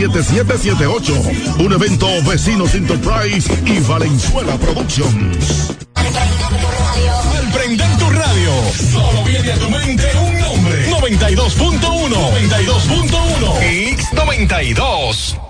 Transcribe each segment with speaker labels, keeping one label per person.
Speaker 1: 7778. Un evento Vecinos Enterprise y Valenzuela Productions.
Speaker 2: Al prender tu radio, solo viene a tu mente un nombre. 92.1. 92.1. X92.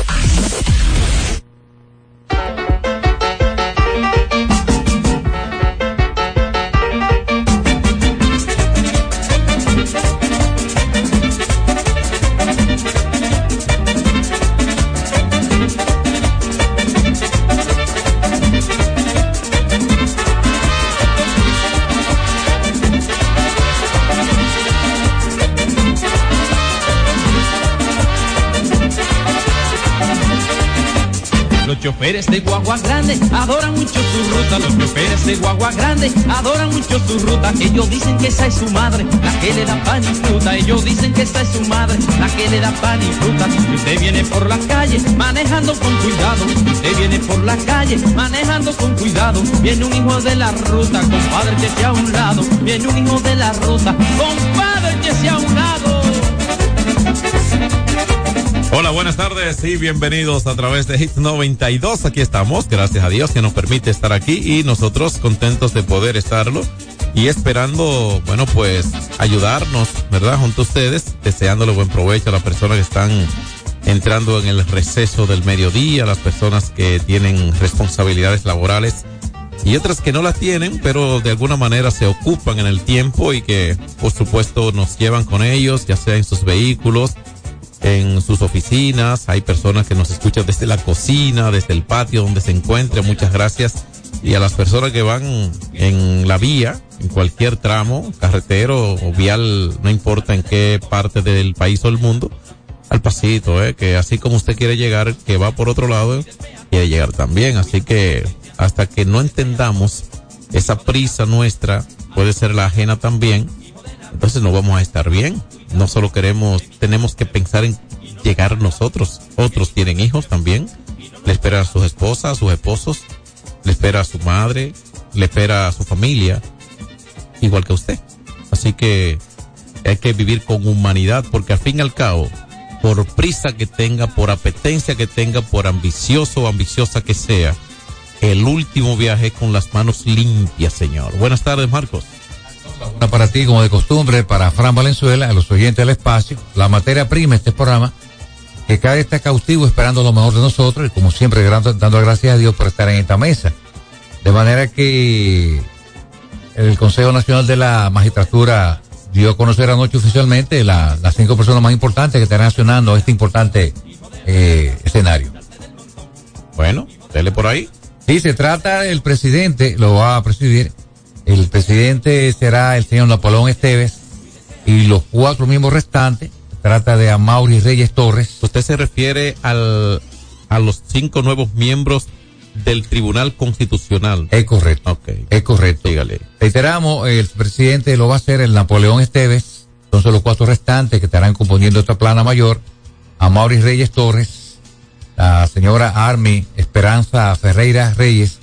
Speaker 3: Choferes de guagua grande adoran mucho su ruta. Los choferes de guagua grande adoran mucho su ruta. Ellos dicen que esa es su madre, la que le da pan y fruta. Ellos dicen que esa es su madre, la que le da pan y fruta. usted viene por la calle manejando con cuidado. usted viene por la calle manejando con cuidado. Viene un hijo de la ruta, compadre que sea a un lado. Viene un hijo de la ruta, compadre que sea a un lado.
Speaker 4: Hola, buenas tardes y bienvenidos a través de Hit 92. Aquí estamos, gracias a Dios que nos permite estar aquí y nosotros contentos de poder estarlo y esperando, bueno, pues ayudarnos, ¿verdad? Junto a ustedes, deseándole buen provecho a las personas que están entrando en el receso del mediodía, las personas que tienen responsabilidades laborales y otras que no las tienen, pero de alguna manera se ocupan en el tiempo y que, por supuesto, nos llevan con ellos, ya sea en sus vehículos, en sus oficinas, hay personas que nos escuchan desde la cocina, desde el patio donde se encuentre, muchas gracias. Y a las personas que van en la vía, en cualquier tramo, carretero o vial, no importa en qué parte del país o el mundo, al pasito, ¿eh? que así como usted quiere llegar, que va por otro lado, quiere llegar también. Así que hasta que no entendamos esa prisa nuestra, puede ser la ajena también, entonces no vamos a estar bien no solo queremos, tenemos que pensar en llegar nosotros. Otros tienen hijos también. Le espera a sus esposas, a sus esposos. Le espera a su madre. Le espera a su familia. Igual que usted. Así que hay que vivir con humanidad porque al fin y al cabo, por prisa que tenga, por apetencia que tenga, por ambicioso o ambiciosa que sea, el último viaje con las manos limpias, señor. Buenas tardes, Marcos
Speaker 5: para ti, como de costumbre, para Fran Valenzuela, a los oyentes del espacio, la materia prima, este programa, que cada vez está cautivo esperando lo mejor de nosotros y como siempre dando, gracias a Dios por estar en esta mesa. De manera que el Consejo Nacional de la Magistratura dio a conocer anoche oficialmente las cinco personas más importantes que están accionando este importante eh, escenario.
Speaker 4: Bueno, dele por ahí.
Speaker 5: Sí, se trata, el presidente lo va a presidir el presidente será el señor Napoleón Esteves y los cuatro miembros restantes, trata de Amaury Reyes Torres.
Speaker 4: ¿Usted se refiere al, a los cinco nuevos miembros del Tribunal Constitucional.
Speaker 5: Es correcto. Es correcto.
Speaker 4: Dígale.
Speaker 5: Reiteramos, el presidente lo va a hacer el Napoleón Esteves. Entonces los cuatro restantes que estarán componiendo esta plana mayor, a Maurice Reyes Torres, la señora Armi Esperanza Ferreira Reyes,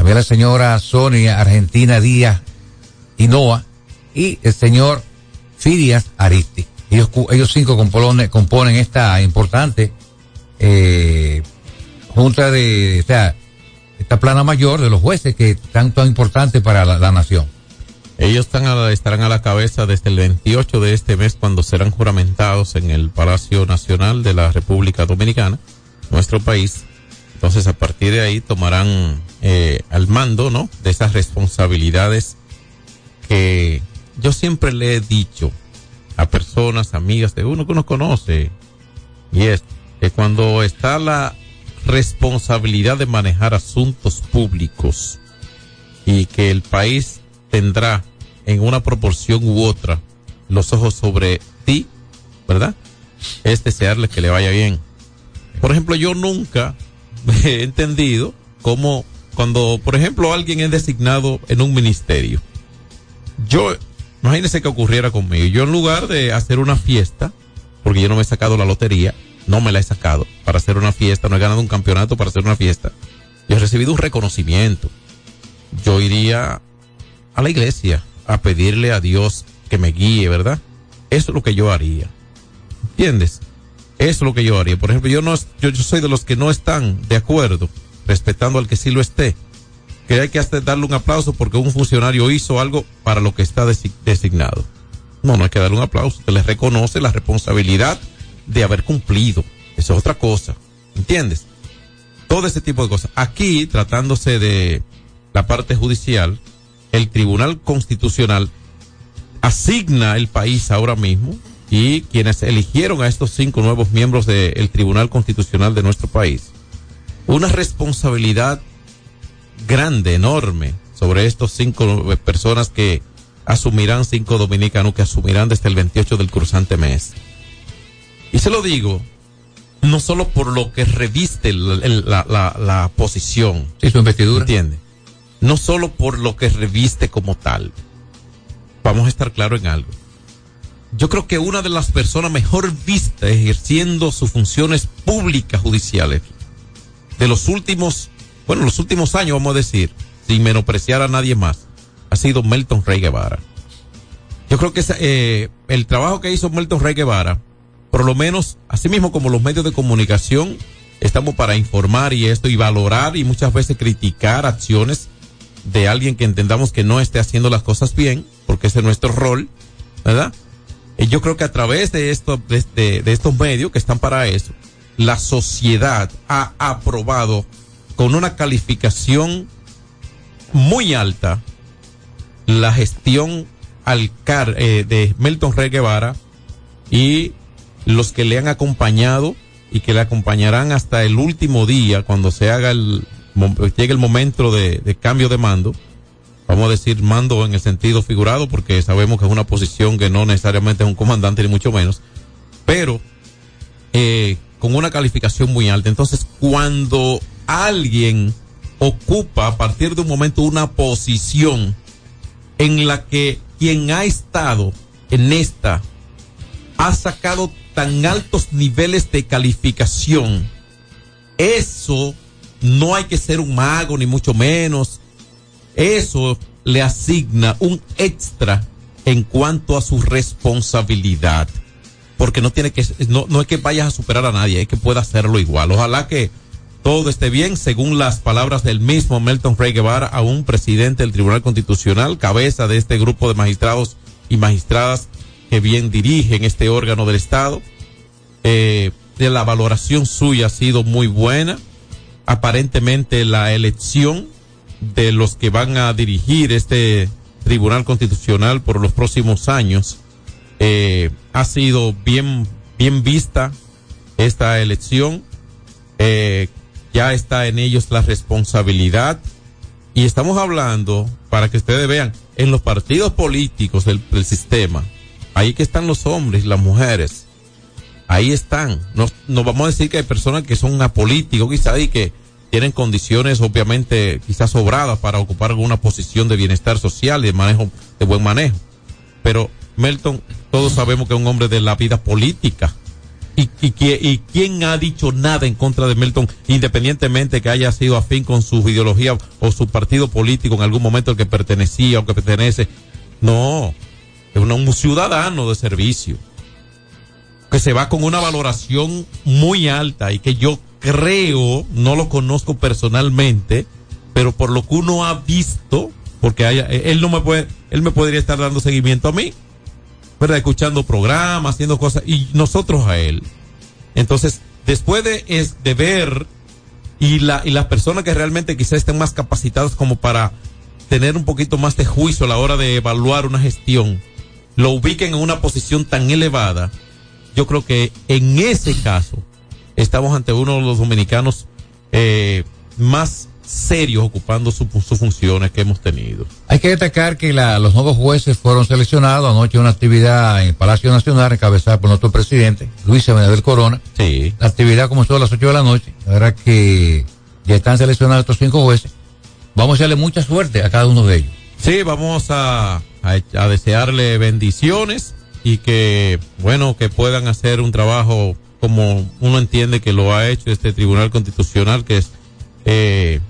Speaker 5: también la señora Sonia Argentina Díaz Hinoa y el señor Fidias Aristi. Ellos, cinco componen, esta importante eh, junta de, esta plana mayor de los jueces que tan tan importante para la, la nación.
Speaker 4: Ellos están a la- estarán a la cabeza desde el 28 de este mes cuando serán juramentados en el Palacio Nacional de la República Dominicana, nuestro país. Entonces a partir de ahí tomarán eh, al mando, ¿no? De esas responsabilidades que yo siempre le he dicho a personas, amigas de uno que uno conoce, y es que cuando está la responsabilidad de manejar asuntos públicos y que el país tendrá en una proporción u otra los ojos sobre ti, ¿verdad? Es desearle que le vaya bien. Por ejemplo, yo nunca he entendido cómo cuando, por ejemplo, alguien es designado en un ministerio, yo, imagínese que ocurriera conmigo, yo en lugar de hacer una fiesta, porque yo no me he sacado la lotería, no me la he sacado para hacer una fiesta, no he ganado un campeonato para hacer una fiesta, yo he recibido un reconocimiento. Yo iría a la iglesia a pedirle a Dios que me guíe, ¿verdad? Eso es lo que yo haría. ¿Entiendes? Es lo que yo haría. Por ejemplo, yo no, yo, yo soy de los que no están de acuerdo, respetando al que sí lo esté, que hay que darle un aplauso porque un funcionario hizo algo para lo que está desi- designado. No, no hay que darle un aplauso. Se le reconoce la responsabilidad de haber cumplido. Eso es otra cosa. ¿Entiendes? Todo ese tipo de cosas. Aquí, tratándose de la parte judicial, el Tribunal Constitucional asigna el país ahora mismo y quienes eligieron a estos cinco nuevos miembros del Tribunal Constitucional de nuestro país una responsabilidad grande, enorme, sobre estos cinco personas que asumirán, cinco dominicanos que asumirán desde el 28 del cruzante mes. Y se lo digo, no solo por lo que reviste la- la posición,
Speaker 5: Sí, su investidura.
Speaker 4: ¿entiende? No solo por lo que reviste como tal. Vamos a estar claro en algo. Yo creo que una de las personas mejor vistas ejerciendo sus funciones públicas judiciales de los últimos, bueno, los últimos años, vamos a decir, sin menospreciar a nadie más, ha sido Melton Rey Guevara. Yo creo que eh, el trabajo que hizo Melton Rey Guevara, por lo menos, así mismo como los medios de comunicación, estamos para informar y esto y valorar y muchas veces criticar acciones de alguien que entendamos que no esté haciendo las cosas bien, porque ese es nuestro rol, ¿verdad? Y yo creo que a través de, esto, de, de- estos medios que están para eso, la sociedad ha aprobado con una calificación muy alta la gestión eh, de Melton Rey Guevara y los que le han acompañado y que le acompañarán hasta el último día cuando se haga el llegue el momento de cambio de mando vamos a decir mando en el sentido figurado porque sabemos que es una posición que no necesariamente es un comandante ni mucho menos pero eh, con una calificación muy alta entonces cuando alguien ocupa a partir de un momento una posición en la que quien ha estado en esta ha sacado tan altos niveles de calificación, eso no hay que ser un mago ni mucho menos. Eso le asigna un extra en cuanto a su responsabilidad. Porque no tiene que, no, no es que vayas a superar a nadie, es que pueda hacerlo igual. Ojalá que todo esté bien, según las palabras del mismo Melton Rey Guevara, a un presidente del Tribunal Constitucional, cabeza de este grupo de magistrados y magistradas que bien dirigen este órgano del Estado. Eh, de la valoración suya ha sido muy buena. Aparentemente la elección de los que van a dirigir este Tribunal Constitucional por los próximos años eh, ha sido bien, bien vista esta elección. Eh, ya está en ellos la responsabilidad. Y estamos hablando, para que ustedes vean, en los partidos políticos del, sistema, ahí que están los hombres y las mujeres. Ahí están. No, no vamos a decir que hay personas que son apolíticos quizás y que tienen condiciones obviamente quizás sobradas para ocupar alguna posición de bienestar social y de manejo, de buen manejo. Pero Melton, todos sabemos que es un hombre de la vida política. Y, y, y quién ha dicho nada en contra de Melton, independientemente que haya sido afín con su ideología o su partido político en algún momento al que pertenecía o que pertenece. No, es un, un ciudadano de servicio que se va con una valoración muy alta y que yo creo, no lo conozco personalmente, pero por lo que uno ha visto, porque haya, él no me puede, él me podría estar dando seguimiento a mí, ¿verdad? Escuchando programas, haciendo cosas, y nosotros a él. Entonces, después de, es, de ver, y, la, y las personas que realmente quizás estén más capacitadas como para tener un poquito más de juicio a la hora de evaluar una gestión, lo ubiquen en una posición tan elevada, yo creo que en ese caso estamos ante uno de los dominicanos eh, más serios ocupando sus su funciones que hemos tenido.
Speaker 5: Hay que destacar que la, los nuevos jueces fueron seleccionados anoche en una actividad en el Palacio Nacional encabezada por nuestro presidente, Luis Abinader Corona.
Speaker 4: Sí.
Speaker 5: La actividad comenzó a las 8 de la noche. La verdad que ya están seleccionados estos cinco jueces. Vamos a darle mucha suerte a cada uno de ellos.
Speaker 4: Sí, vamos a, a, a desearle bendiciones y que, bueno, que puedan hacer un trabajo como uno entiende que lo ha hecho este Tribunal Constitucional, que es, eh,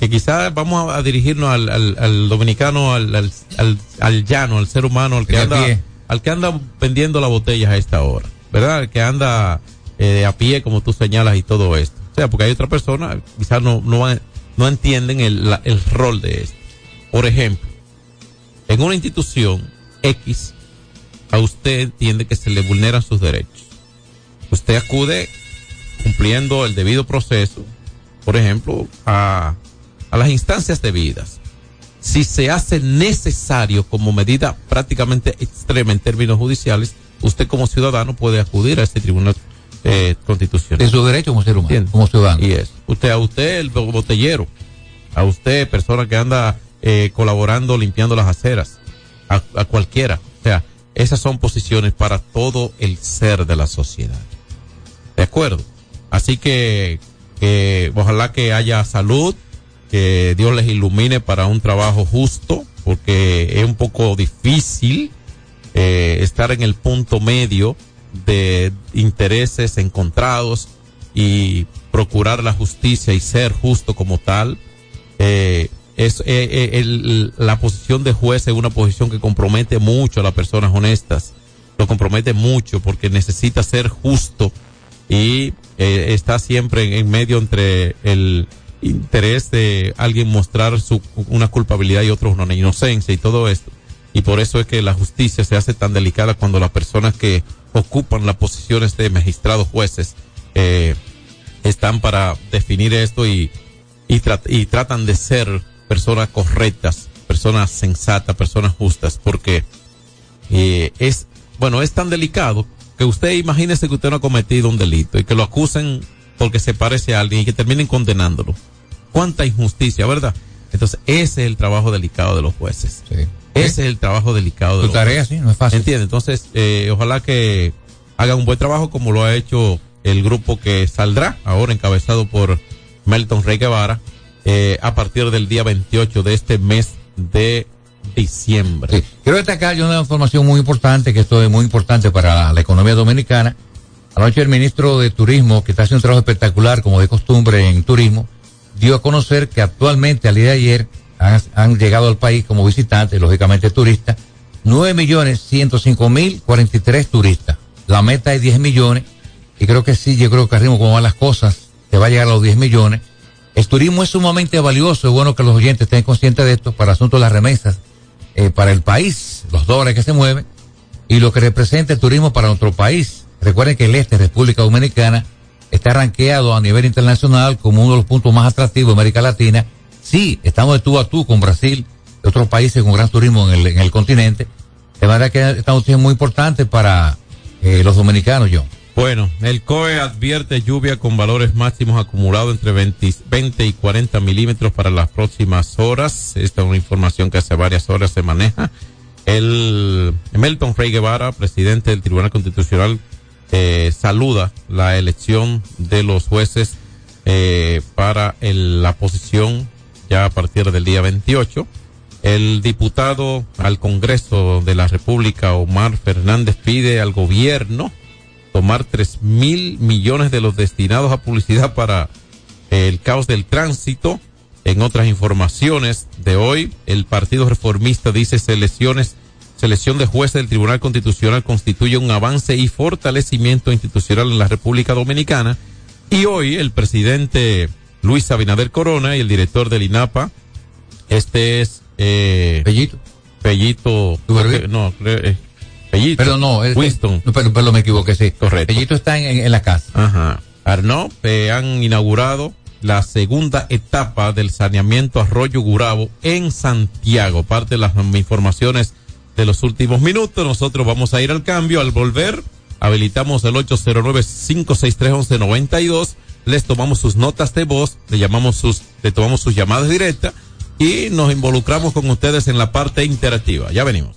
Speaker 4: que quizás vamos a, dirigirnos al, al, al dominicano, al, al, al, al, llano, al ser humano, al que anda, al que anda vendiendo las botellas a esta hora, ¿verdad? Al que anda eh, a pie, como tú señalas, y todo esto. O sea, porque hay otras personas, quizás no, no, no entienden el, la, el rol de esto. Por ejemplo, en una institución X, a usted entiende que se le vulneran sus derechos. Usted acude cumpliendo el debido proceso, por ejemplo, a, a las instancias debidas. Si se hace necesario como medida prácticamente extrema en términos judiciales, usted como ciudadano puede acudir a este tribunal eh, constitucional.
Speaker 5: Es su derecho como ser humano, como ciudadano.
Speaker 4: Y es. Usted, a usted, el botellero, a usted, persona que anda eh, colaborando limpiando las aceras, a, a cualquiera. O sea, esas son posiciones para todo el ser de la sociedad. Así que, ojalá que haya salud, que Dios les ilumine para un trabajo justo, porque es un poco difícil eh, estar en el punto medio de intereses encontrados y procurar la justicia y ser justo como tal. Eh, es eh, la posición de juez es una posición que compromete mucho a las personas honestas, lo compromete mucho porque necesita ser justo y eh, está siempre en, medio entre el interés de alguien mostrar su, una culpabilidad y otros una inocencia y todo esto. Y por eso es que la justicia se hace tan delicada cuando las personas que ocupan las posiciones de magistrados jueces eh, están para definir esto y, y tratan de ser personas correctas, personas sensatas, personas justas, porque eh, es, bueno, es tan delicado que usted imagínese que usted no ha cometido un delito y que lo acusen porque se parece a alguien y que terminen condenándolo. Cuánta injusticia, ¿verdad? Entonces, ese es el trabajo delicado de los jueces.
Speaker 5: Sí.
Speaker 4: Ese es el trabajo delicado de
Speaker 5: tu tarea, sí, no es fácil.
Speaker 4: ¿Entiende? Entonces, eh, ojalá que hagan un buen trabajo como lo ha hecho el grupo que saldrá ahora encabezado por Melton Rey Guevara eh, a partir del día 28 de este mes de diciembre.
Speaker 5: Sí. Quiero destacar una información muy importante, que esto es muy importante para la, economía dominicana. Anoche el ministro de Turismo, que está haciendo un trabajo espectacular, como de costumbre en turismo, dio a conocer que actualmente, al día de ayer, han, llegado al país como visitantes, lógicamente turistas, 9 millones 105 mil 43 turistas. La meta es 10 millones, y creo que sí, yo creo que arriba como van las cosas, se va a llegar a los 10 millones. El turismo es sumamente valioso, es bueno que los oyentes estén conscientes de esto para asuntos de las remesas eh, para el país, los dólares que se mueven y lo que representa el turismo para nuestro país. Recuerden que el este, República Dominicana, está rankeado a nivel internacional como uno de los puntos más atractivos de América Latina. Sí, estamos de tú a tú con Brasil y otros países con gran turismo en el, en el continente. De manera que esta noticia es muy importante para eh, los dominicanos, John.
Speaker 4: Bueno, el COE advierte lluvia con valores máximos acumulados entre 20, 20, y 40 milímetros para las próximas horas. Esta es una información que hace varias horas se maneja. El Melton Rey Guevara, presidente del Tribunal Constitucional, eh, saluda la elección de los jueces eh, para el- la posición ya a partir del día 28. El diputado al Congreso de la República, Omar Fernández, pide al gobierno tomar tres mil millones de los destinados a publicidad para el caos del tránsito. En otras informaciones de hoy, el Partido Reformista dice selecciones, selección de jueces del Tribunal Constitucional constituye un avance y fortalecimiento institucional en la República Dominicana. Y hoy el presidente Luis Abinader Corona y el director del INAPA, este es eh. Pellito,
Speaker 5: Duvergé.
Speaker 4: no, creo, eh, Pellito,
Speaker 5: Pero no, es,
Speaker 4: Winston.
Speaker 5: no, pero, pero me equivoqué, sí.
Speaker 4: Correcto.
Speaker 5: Bellito está en, en- en la casa.
Speaker 4: Ajá. Arnaud, eh, han inaugurado la segunda etapa del saneamiento Arroyo Gurabo en Santiago. Parte de las mm, informaciones de los últimos minutos. Nosotros vamos a ir al cambio. Al volver, habilitamos el 809-563-1192. Les tomamos sus notas de voz, le llamamos sus, le tomamos sus llamadas directas y nos involucramos con ustedes en la parte interactiva. Ya venimos.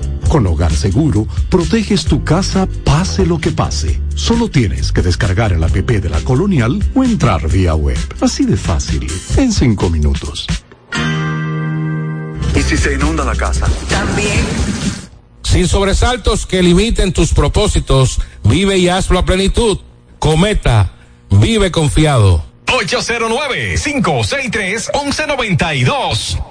Speaker 6: Con Hogar Seguro, proteges tu casa pase lo que pase. Solo tienes que descargar el app de la Colonial o entrar vía web. Así de fácil, en cinco minutos.
Speaker 7: ¿Y si se inunda la casa?
Speaker 8: También.
Speaker 9: Sin sobresaltos que limiten tus propósitos, vive y hazlo a plenitud. Cometa, vive confiado.
Speaker 2: 809-563-1192.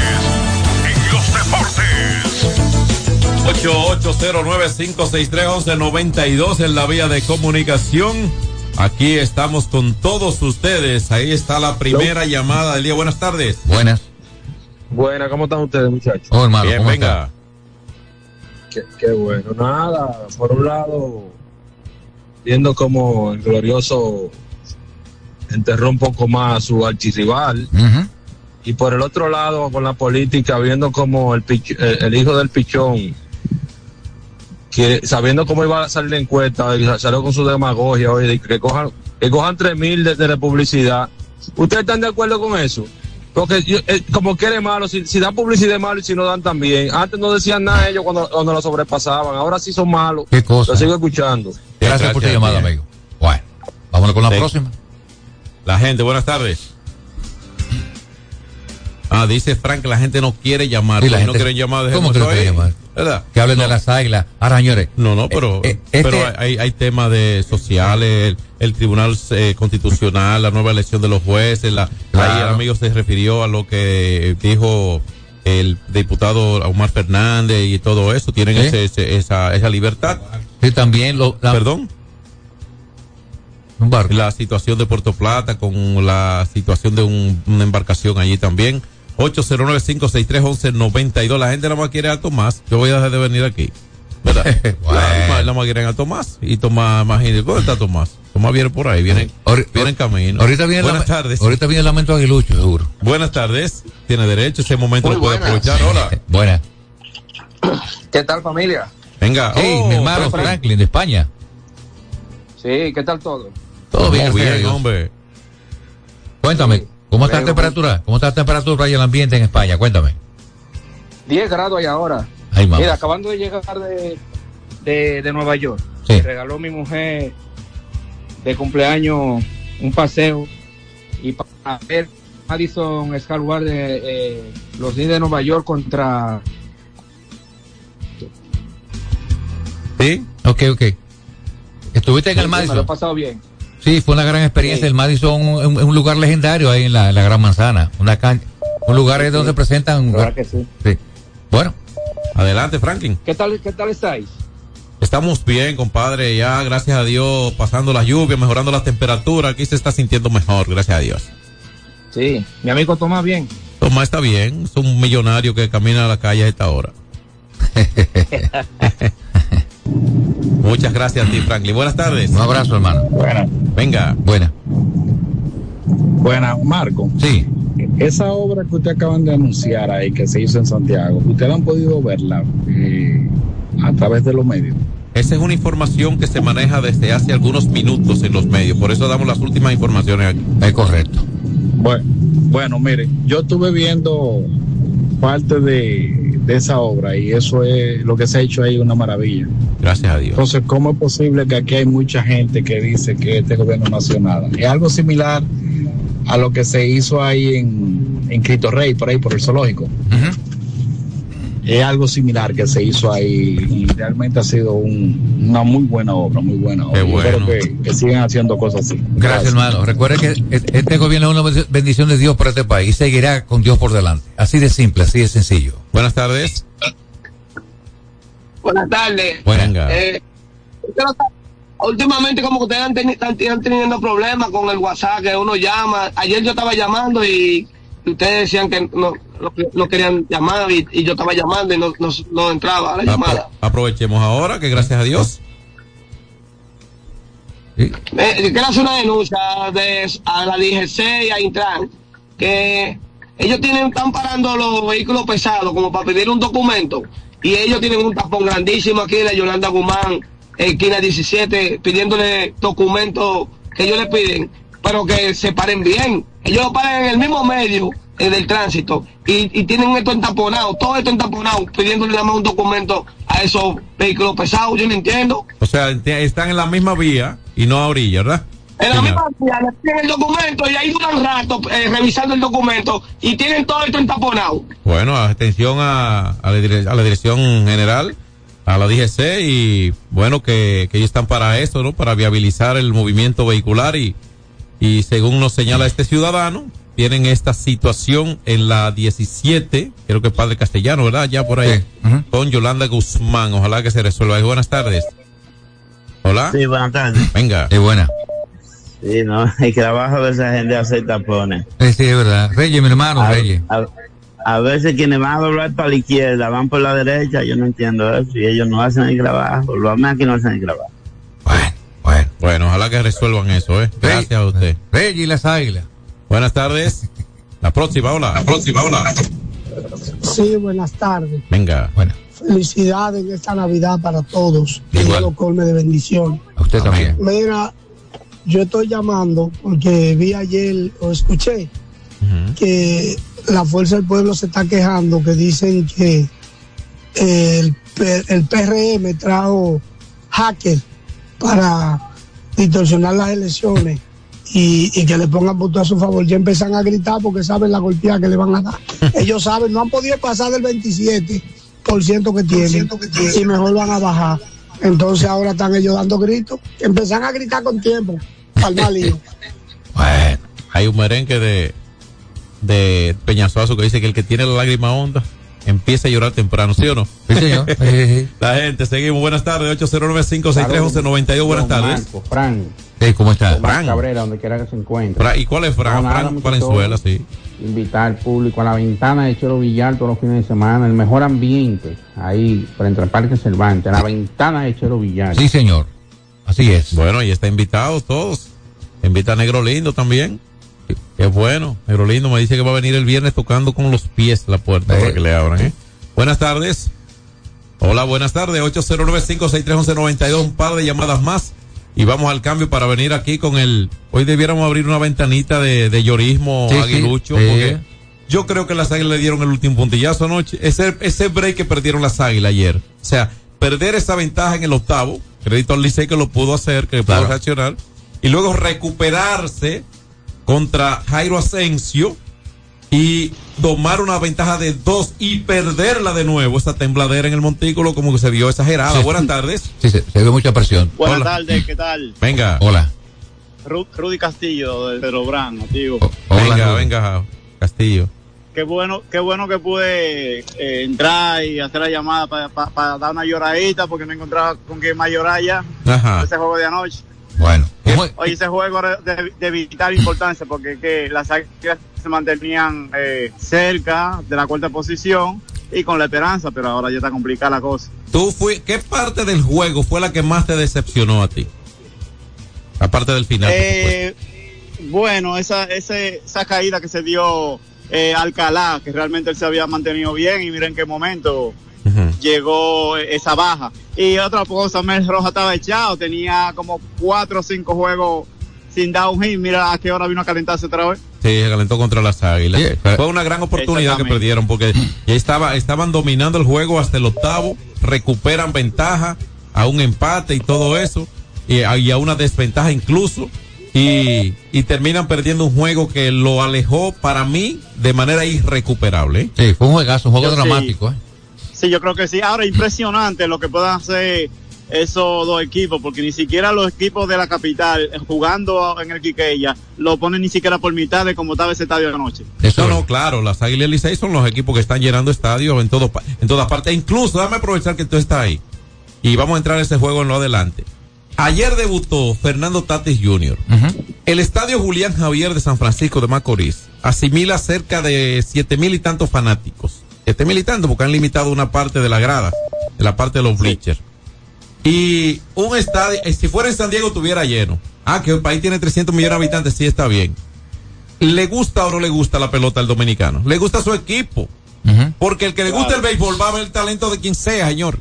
Speaker 2: en los deportes.
Speaker 4: 809-563-1192 en la vía de comunicación. Aquí estamos con todos ustedes. Ahí está la primera llamada del día. Buenas tardes.
Speaker 5: Buenas.
Speaker 10: Buenas, ¿cómo están ustedes, muchachos?
Speaker 5: Oh, hermano,
Speaker 4: Bien,
Speaker 5: ¿cómo
Speaker 4: venga.
Speaker 10: Qué, qué bueno. Nada, por un lado, viendo como el glorioso enterró un poco más a su archirrival. Y por el otro lado, con la política, viendo como el, pich- el, el hijo del pichón, que sabiendo cómo iba a salir la encuesta, y salió con su demagogia hoy, de que cojan, que cojan 3 mil de, de publicidad. ¿Ustedes están de acuerdo con eso? Porque yo- eh, como quiere malo, si, si dan publicidad es malo y si no dan también. Antes no decían nada ellos cuando, cuando lo sobrepasaban, ahora sí son malos.
Speaker 5: Qué cosa.
Speaker 10: Lo sigo escuchando.
Speaker 5: Gracias, por tu llamada, amigo. Bueno, vámonos con la
Speaker 4: Sí.
Speaker 5: próxima.
Speaker 4: La gente, buenas tardes. Ah, dice Frank que la gente no quiere llamar.
Speaker 5: Sí, la
Speaker 4: no
Speaker 5: gente-
Speaker 4: quieren llamar,
Speaker 5: ¿Cómo que no llamar?
Speaker 4: ¿Verdad?
Speaker 5: Que hablen de las águilas. Ahora, señores.
Speaker 4: No, no, pero,
Speaker 5: Eh, eh,
Speaker 4: pero
Speaker 5: este-
Speaker 4: hay, hay temas de sociales, el, el Tribunal eh, Constitucional, la nueva elección de los jueces. La,
Speaker 5: Claro.
Speaker 4: Ahí el amigo se refirió a lo que dijo el diputado Omar Fernández y todo eso. Tienen ese- ese- esa, esa libertad.
Speaker 5: Sí, también lo, la-
Speaker 4: Perdón.
Speaker 5: un barco.
Speaker 4: La situación de Puerto Plata con la situación de un- una embarcación allí también. 809-563-1192. La gente nada más quiere a Tomás. Yo voy a dejar de venir aquí. ¿Verdad?
Speaker 5: Bueno.
Speaker 4: La- Nada más quieren a Tomás. Y Tomás, imagínate, ¿dónde está Tomás? Tomás viene por ahí, viene, viene en camino.
Speaker 5: Ahorita viene,
Speaker 4: Buenas
Speaker 5: la,
Speaker 4: tardes.
Speaker 5: ahorita viene el lamento aguilucho, seguro.
Speaker 4: Buenas tardes. Tiene derecho, ese momento
Speaker 11: Muy
Speaker 4: lo puede
Speaker 11: buenas.
Speaker 4: aprovechar. Hola.
Speaker 5: Buena.
Speaker 11: ¿Qué tal familia?
Speaker 4: Venga.
Speaker 5: Hey,
Speaker 4: Oh,
Speaker 5: mi hermano
Speaker 4: Franklin.
Speaker 5: Franklin, de España.
Speaker 11: Sí, ¿qué tal todo?
Speaker 5: Todo bien,
Speaker 4: bien, hombre.
Speaker 5: Cuéntame,
Speaker 11: Sí.
Speaker 5: ¿Cómo está la temperatura? ¿Cómo está la temperatura y el ambiente en España? Cuéntame.
Speaker 11: 10 grados ahí ahora.
Speaker 5: Ay.
Speaker 11: Mira, acabando de llegar de, de, de Nueva York,
Speaker 5: Sí.
Speaker 11: me regaló mi mujer de cumpleaños un paseo y para ver Madison Square Garden, eh, los Knicks de Nueva York contra
Speaker 4: ¿Sí?
Speaker 5: Ok, ok. ¿Estuviste en el
Speaker 11: Me lo he
Speaker 5: Madison?
Speaker 11: pasado bien.
Speaker 5: Sí, fue una gran experiencia.
Speaker 11: Sí.
Speaker 5: El Madison es un, un lugar legendario ahí en la, en la Gran Manzana. Una can- un lugar donde se presentan.
Speaker 11: La verdad que sí.
Speaker 5: Sí. Bueno,
Speaker 4: Adelante, Franklin.
Speaker 11: ¿Qué tal, qué tal estáis?
Speaker 4: Estamos bien, compadre. Ya, gracias a Dios, pasando las lluvias, mejorando las temperaturas. Aquí se está sintiendo mejor, gracias a Dios.
Speaker 11: Sí, mi amigo Tomás bien.
Speaker 4: Tomás está bien, es un millonario que camina a la calle a esta hora. Muchas gracias a ti, Franklin. Buenas tardes.
Speaker 5: un abrazo, hermano.
Speaker 12: Buena,
Speaker 4: Venga.
Speaker 5: Buena.
Speaker 12: buena, Marco.
Speaker 5: Sí.
Speaker 12: Esa obra que ustedes acaban de anunciar ahí, que se hizo en Santiago, ¿ustedes han podido verla eh, a través de los medios?
Speaker 4: Esa es una información que se maneja desde hace algunos minutos en los medios. Por eso damos las últimas informaciones aquí.
Speaker 5: Es correcto.
Speaker 12: Bueno, bueno, mire, yo estuve viendo parte de, de esa obra y eso es lo que se ha hecho ahí una maravilla.
Speaker 4: Gracias a Dios.
Speaker 12: Entonces, ¿cómo es posible que aquí hay mucha gente que dice que este gobierno no ha sido nada? Es algo similar a lo que se hizo ahí en, en Cristo Rey, por ahí, por el zoológico. Es algo similar que se hizo ahí y realmente ha sido un- una muy buena obra, muy buena obra.
Speaker 4: Bueno.
Speaker 12: Espero que, que sigan haciendo cosas así.
Speaker 5: Gracias, hermano. Recuerde que este gobierno es una bendición de Dios para este país y seguirá con Dios por delante. Así de simple, así de sencillo.
Speaker 4: Buenas tardes.
Speaker 13: Buenas tardes.
Speaker 4: Venga.
Speaker 13: Eh, usted no está- últimamente como que ustedes han teni- están, están teniendo problemas con el WhatsApp, que uno llama. Ayer yo estaba llamando y ustedes decían que no, no querían llamar y, y yo estaba llamando y no, no, no entraba la llamada.
Speaker 4: Apro- aprovechemos ahora que gracias a Dios.
Speaker 13: Eh, quiero hacer una denuncia de, a la DGC y a Intran que ellos tienen están parando los vehículos pesados como para pedir un documento y ellos tienen un tapón grandísimo aquí la Yolanda Guzmán esquina 17 pidiéndole documentos que ellos le piden pero que se paren bien ellos lo paran en el mismo medio eh, del tránsito y, y tienen esto entaponado todo esto entaponado pidiéndole nada más un documento a esos vehículos pesados yo no entiendo
Speaker 4: O sea, están en la misma vía y no a orilla, ¿verdad?
Speaker 13: En la
Speaker 4: Sí,
Speaker 13: misma vía le tienen el documento y ahí duran rato eh, revisando el documento y tienen todo esto entaponado.
Speaker 4: Bueno, atención a, a, la, dire- a la dirección general, a la DGC y bueno, que, que ellos están para eso, ¿no? Para viabilizar el movimiento vehicular y, y según nos señala este ciudadano, tienen esta situación en la 17, creo que Padre Castellano, ¿verdad? Ya por ahí, con Yolanda Guzmán. Ojalá que se resuelva. Y buenas tardes. Hola.
Speaker 14: Sí, buenas tardes.
Speaker 4: Venga.
Speaker 5: Es buena.
Speaker 14: Sí, no, hay que abajo de esa gente hacer tapones.
Speaker 5: Sí, sí, es verdad. Reyes, mi hermano,
Speaker 14: A,
Speaker 5: Reyes.
Speaker 14: a- a veces quienes van a doblar para la izquierda van por la derecha, yo no entiendo eso, y ellos no hacen el trabajo, los más que no hacen el trabajo.
Speaker 4: Bueno, ojalá que resuelvan eso, ¿eh? Gracias a usted.
Speaker 5: Reyes y las águilas.
Speaker 4: Buenas tardes. La próxima, hola. La próxima, hola.
Speaker 15: Sí, buenas tardes.
Speaker 4: Venga.
Speaker 5: Bueno.
Speaker 15: Felicidades en esta Navidad para todos. Que Dios lo colme de bendición.
Speaker 5: A usted también.
Speaker 15: Mira, yo estoy llamando porque vi ayer o escuché que la Fuerza del Pueblo se está quejando, que dicen que el, el PRM trajo hacker para distorsionar las elecciones y, y que le pongan voto a su favor. Ya empiezan a gritar porque saben la golpeada que le van a dar. Ellos saben, no han podido pasar del 27% que tienen y mejor van a bajar. Entonces ahora están ellos dando gritos. Empiezan a gritar con tiempo. Al mal lío.
Speaker 4: Hay un merengue de, de Peñazuazo que dice que el que tiene la lágrima honda empieza a llorar temprano, ¿sí o no?
Speaker 5: Sí, señor.
Speaker 4: La gente, seguimos. Buenas tardes, 809-563-1192. Buenas tardes.
Speaker 11: Marco, Fran.
Speaker 5: Sí, ¿cómo está?
Speaker 4: Fran.
Speaker 11: Cabrera, donde quiera que se encuentre.
Speaker 4: Fra- ¿Y cuál es Fran?
Speaker 11: No, nada,
Speaker 4: Fran. Valenzuela, sí.
Speaker 11: Invitar al público a la ventana de Chelo Villar todos los fines de semana, el mejor ambiente ahí frente al Parque Cervantes, la ventana de Chelo Villar.
Speaker 5: Sí, señor. Así es.
Speaker 4: Bueno, y está invitado todos. Invita a Negro Lindo también. Qué bueno. Negro Lindo me dice que va a venir el viernes tocando con los pies la puerta para que le abran. ¿eh? Buenas tardes. Hola, buenas tardes. 809-563-1192. Un par de llamadas más. Y vamos al cambio para venir aquí con el. Hoy debiéramos abrir una ventanita de, de llorismo
Speaker 5: Sí,
Speaker 4: aguilucho.
Speaker 5: Sí.
Speaker 4: Porque yo creo que las águilas le dieron el último puntillazo anoche. Ese, ese break que perdieron las águilas ayer. O sea, perder esa ventaja en el octavo. Crédito al Licey que lo pudo hacer, que pudo reaccionar. Y luego recuperarse contra Jairo Asensio y tomar una ventaja de dos y perderla de nuevo. Esa tembladera en el montículo como que se vio exagerada.
Speaker 5: Sí.
Speaker 4: Buenas tardes.
Speaker 5: Sí, se, se ve mucha presión.
Speaker 16: Buenas
Speaker 4: Hola.
Speaker 16: tardes, ¿qué tal?
Speaker 4: Venga.
Speaker 5: Hola.
Speaker 16: Ru- Rudy Castillo de Pedro tío.
Speaker 4: venga,
Speaker 5: Rudy.
Speaker 4: venga, Castillo.
Speaker 16: Qué bueno, qué bueno que pude eh, entrar y hacer la llamada para dar una lloradita porque no encontraba con quién más llorar ya.
Speaker 4: Ajá.
Speaker 16: Ese juego de anoche.
Speaker 5: Bueno.
Speaker 16: Oye, ese juego era de, de vital importancia porque que las águilas se mantenían eh, cerca de la cuarta posición y con la esperanza, pero ahora ya está complicada la cosa.
Speaker 4: ¿Tú fui, ¿Qué parte del juego fue la que más te decepcionó a ti? Aparte del final.
Speaker 16: Eh, bueno, esa, ese, esa caída que se dio eh, Alcalá, que realmente él se había mantenido bien y mira en qué momento llegó esa baja. Y otra cosa, Mel Roja estaba echado, tenía como cuatro o cinco juegos sin dar un hit, mira a qué hora vino a calentarse otra vez.
Speaker 4: Sí, se calentó contra las águilas. Fue una gran oportunidad que perdieron porque ya estaba, estaban dominando el juego hasta el octavo, recuperan ventaja a un empate y todo eso, y a, y a una desventaja incluso, y, y terminan perdiendo un juego que lo alejó para mí de manera irrecuperable. ¿eh?
Speaker 5: Sí, fue un juegazo, un juego
Speaker 16: Yo sí.
Speaker 5: dramático. ¿eh?
Speaker 16: Sí, yo creo que sí. Ahora, impresionante lo que puedan hacer esos dos equipos, porque ni siquiera los equipos de la capital eh, jugando en el Quiqueya lo ponen ni siquiera por mitad de como estaba ese estadio anoche.
Speaker 4: no, no, claro, las Águilas Licey son los equipos que están llenando estadios en todo en todas partes. Incluso, déjame aprovechar que tú estás ahí. Y vamos a entrar a ese juego en lo adelante. Ayer debutó Fernando Tatis Jr. El estadio Julián Javier de San Francisco de Macorís asimila cerca de siete mil y tantos fanáticos. Siete mil y tantos porque han limitado una parte de la grada, de la parte de los bleachers. Y un estadio, eh, si fuera en San Diego estuviera lleno. Ah, que el país tiene 300 millones de habitantes, sí está bien. ¿Le gusta o no le gusta la pelota al dominicano? Le gusta su equipo. Porque el que le gusta el béisbol va a ver el talento de quien sea, señor.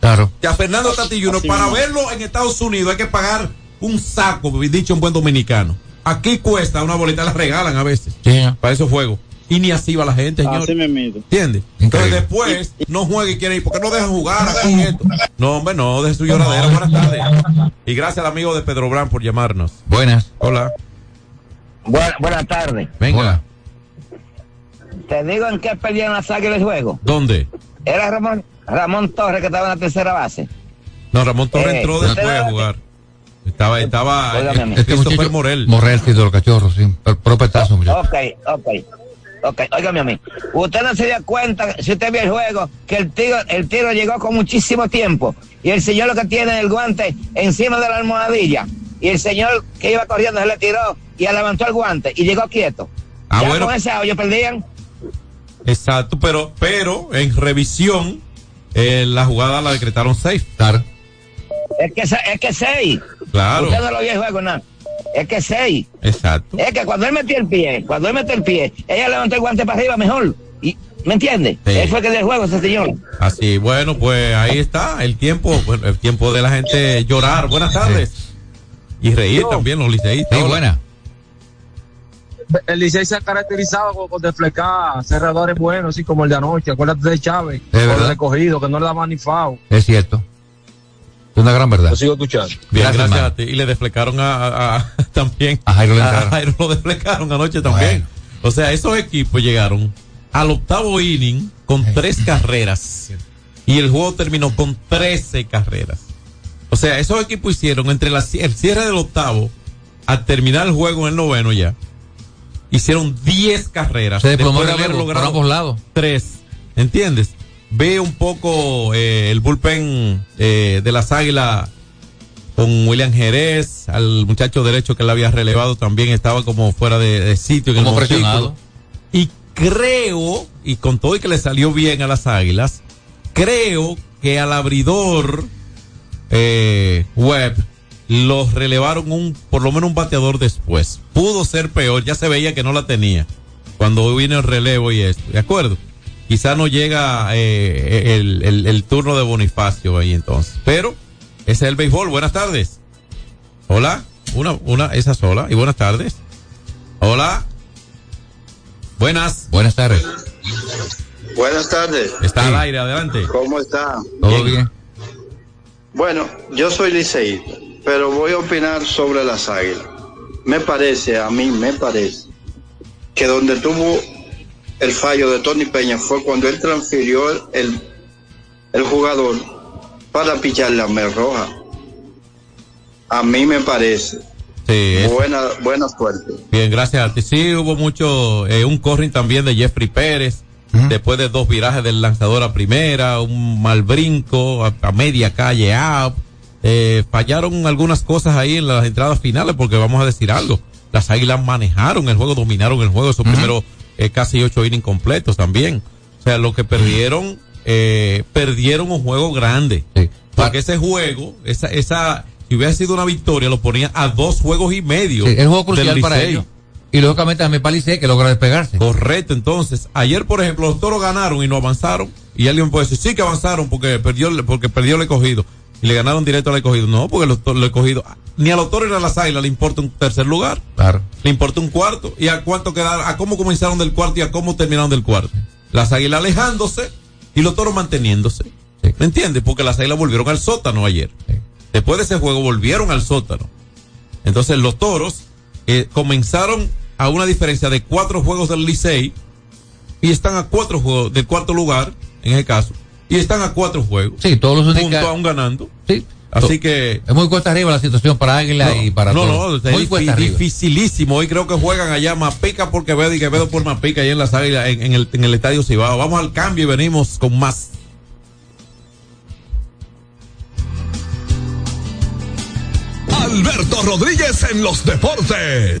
Speaker 5: Claro.
Speaker 4: Que a Fernando Tati Jr., para
Speaker 5: mismo.
Speaker 4: verlo en Estados Unidos hay que pagar un saco, dicho en buen dominicano. Aquí cuesta una boleta, la regalan a veces. Para esos juegos. Y ni así va la gente, señor.
Speaker 16: Así me mito.
Speaker 4: ¿Entiendes? Entonces después no juegue y quiere ir. ¿Por qué no dejan jugar aquí esto? No, hombre, no, deje su lloradera. Buenas tardes. Y gracias al amigo de Pedro Brán por llamarnos.
Speaker 5: Buenas.
Speaker 4: Hola.
Speaker 17: Buena- buenas tardes.
Speaker 4: Venga.
Speaker 17: Te digo en qué perdieron las águilas el juego.
Speaker 4: ¿Dónde?
Speaker 17: Era Ramón, Ramón Torres que estaba en la tercera base.
Speaker 4: No, Ramón Torres
Speaker 17: Eh,
Speaker 4: entró después a jugar. Estaba, estaba
Speaker 17: mí.
Speaker 4: eh, Christopher Morel.
Speaker 5: Morel, sí, de los cachorros, sí. Pero, pero petazo, muchacho.
Speaker 17: Ok, ok. Ok, óigame a mí. Usted no se dio cuenta, si usted vio el juego, que el tiro, el tiro llegó con muchísimo tiempo. Y el señor lo que tiene el guante encima de la almohadilla. Y el señor que iba corriendo se le tiró y levantó el guante y llegó quieto.
Speaker 4: Ah,
Speaker 17: ya
Speaker 4: bueno.
Speaker 17: con ese ellos perdían.
Speaker 4: Exacto, pero, pero en revisión, eh, la jugada la decretaron safe.
Speaker 5: Claro.
Speaker 17: Es que, es que seis.
Speaker 4: Claro.
Speaker 17: Usted no lo vio el juego, nada. Es que seis.
Speaker 4: Exacto.
Speaker 17: Es que cuando él metió el pie, cuando él metió el pie, ella levantó el guante para arriba mejor. Y, ¿Me entiende?
Speaker 4: Sí.
Speaker 17: Él fue el que dio el juego, ese señor.
Speaker 4: Así, bueno, pues ahí está el tiempo, bueno, el tiempo de la gente llorar. Buenas tardes. Y reír también los liceístas.
Speaker 5: Sí, buena.
Speaker 10: El Licey se ha caracterizado con, con desflecar cerradores buenos, así como el de anoche. Acuérdate de Chávez, el recogido, que no le daba ni fao.
Speaker 5: Es cierto. Es una gran verdad.
Speaker 10: Lo sigo escuchando.
Speaker 4: Bien,
Speaker 5: Gracias,
Speaker 4: a ti. Y le desflecaron a, a- a- también.
Speaker 5: A Jairo le entraron.
Speaker 4: Jairo lo desflecaron anoche también. O sea, esos equipos llegaron al octavo inning con tres carreras. Y el juego terminó con 13 carreras. O sea, esos equipos hicieron entre la, el cierre del octavo a terminar el juego en el noveno ya. Hicieron 10 carreras.
Speaker 5: Se
Speaker 4: después de haber
Speaker 5: relevo por
Speaker 4: logrado
Speaker 5: ambos lados.
Speaker 4: tres. ¿Entiendes? Ve un poco eh, el bullpen eh, de las águilas con William Jerez, al muchacho derecho que le había relevado también estaba como fuera de, de sitio en el
Speaker 5: Como presionado.
Speaker 4: Y creo, y con todo y que le salió bien a las águilas, creo que al abridor eh, web los relevaron un, por lo menos un bateador después. Pudo ser peor, ya se veía que no la tenía cuando vino el relevo y esto, ¿de acuerdo? Quizá no llega eh, el, el- el turno de Bonifacio ahí entonces. Pero ese es el béisbol. Buenas tardes. Hola. Una, una, esa sola. Y buenas tardes. Hola. Buenas.
Speaker 5: Buenas tardes.
Speaker 18: Buenas tardes.
Speaker 4: Está al aire, adelante.
Speaker 18: ¿Cómo está?
Speaker 5: ¿Todo bien?
Speaker 18: Bueno, yo soy liceísta, pero voy a opinar sobre las águilas. Me parece, a mí me parece, que donde tuvo el fallo de Tony Peña fue cuando él transfirió el, el, jugador para picharle a Mel Roja. A mí me parece.
Speaker 4: Sí,
Speaker 18: Buena, buena suerte.
Speaker 4: Bien, gracias a ti. Sí, hubo mucho, eh, un corring también de Jeffrey Pérez, después de dos virajes del lanzador a primera, un mal brinco, a, a media calle out. Eh, fallaron algunas cosas ahí en las entradas finales, porque vamos a decir algo. Las águilas manejaron el juego, dominaron el juego, esos primeros eh, casi ocho innings completos también. O sea, lo que perdieron, eh, perdieron un juego grande. Porque ese juego, esa, esa, si hubiera sido una victoria, lo ponía a dos juegos y medio.
Speaker 5: Sí, es un juego crucial para ellos. Y lógicamente también para Licey que logra despegarse.
Speaker 4: Correcto, entonces, ayer por ejemplo los toros ganaron y no avanzaron. Y alguien puede decir, sí que avanzaron porque perdió, el- porque perdió el escogido. Y le ganaron directo al escogido. No, porque los el escogido, ni a los toros ni a las águilas le importa un tercer lugar.
Speaker 5: Claro.
Speaker 4: Le importa un cuarto. Y a cuánto quedaron, a cómo comenzaron del cuarto y a cómo terminaron del cuarto. Las águilas alejándose y los toros manteniéndose. ¿Me entiendes? Porque las águilas volvieron al sótano ayer. Después de ese juego volvieron al sótano. Entonces los toros eh, comenzaron a una diferencia de cuatro juegos del Licey y están a cuatro juegos del cuarto lugar, en ese caso, y están a cuatro juegos.
Speaker 5: Sí, todos los
Speaker 4: Punto
Speaker 5: indica-
Speaker 4: aún ganando.
Speaker 5: Sí.
Speaker 4: Así que.
Speaker 5: Es muy cuesta arriba la situación para Águila y para
Speaker 4: no,
Speaker 5: todos.
Speaker 4: no, es
Speaker 5: muy arriba.
Speaker 4: dificilísimo. Hoy creo que juegan allá Mapica por Quevedo y Quevedo por Mapica allá en las águilas, en, en el, en el estadio Cibao. Vamos al cambio y venimos con más.
Speaker 2: Alberto Rodríguez en los deportes.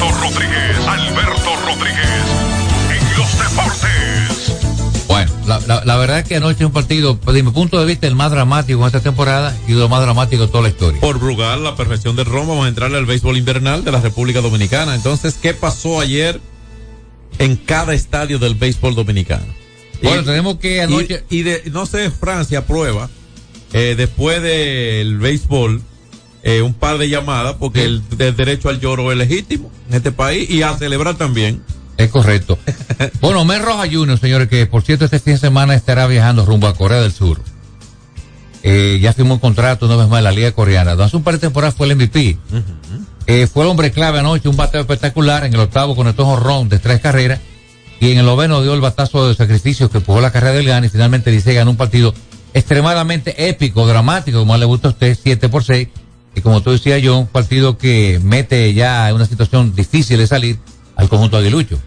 Speaker 2: Alberto Rodríguez, Alberto Rodríguez, en los deportes.
Speaker 5: Bueno, la, la, la verdad es que anoche un partido, desde mi punto de vista, el más dramático en esta temporada y lo más dramático de toda la historia.
Speaker 4: Por Brugal, la perfección del Roma, vamos a entrarle al béisbol invernal de la República Dominicana. Entonces, ¿qué pasó ayer en cada estadio del béisbol dominicano?
Speaker 5: Bueno, tenemos que anoche.
Speaker 4: Y, y de, no sé, Francia prueba, eh, después del béisbol, eh, un par de llamadas, porque el, el derecho al lloro es legítimo en este país y a celebrar también.
Speaker 5: Es correcto. bueno, Mer Roja Junior, señores, que por cierto este fin de semana estará viajando rumbo a Corea del Sur. Eh, ya firmó un contrato una vez más en la Liga Coreana. Hace un par de temporadas fue el MVP. Eh, fue el hombre clave anoche, un bateo espectacular. En el octavo conectó un jonrón de tres carreras. Y en el noveno dio el batazo de sacrificio que empujó la carrera del GAN y finalmente dice ganó un partido extremadamente épico, dramático, como le gusta a usted, 7 por 6. Y como tú decías yo, un partido que mete ya en una situación difícil de salir al conjunto aguilucho.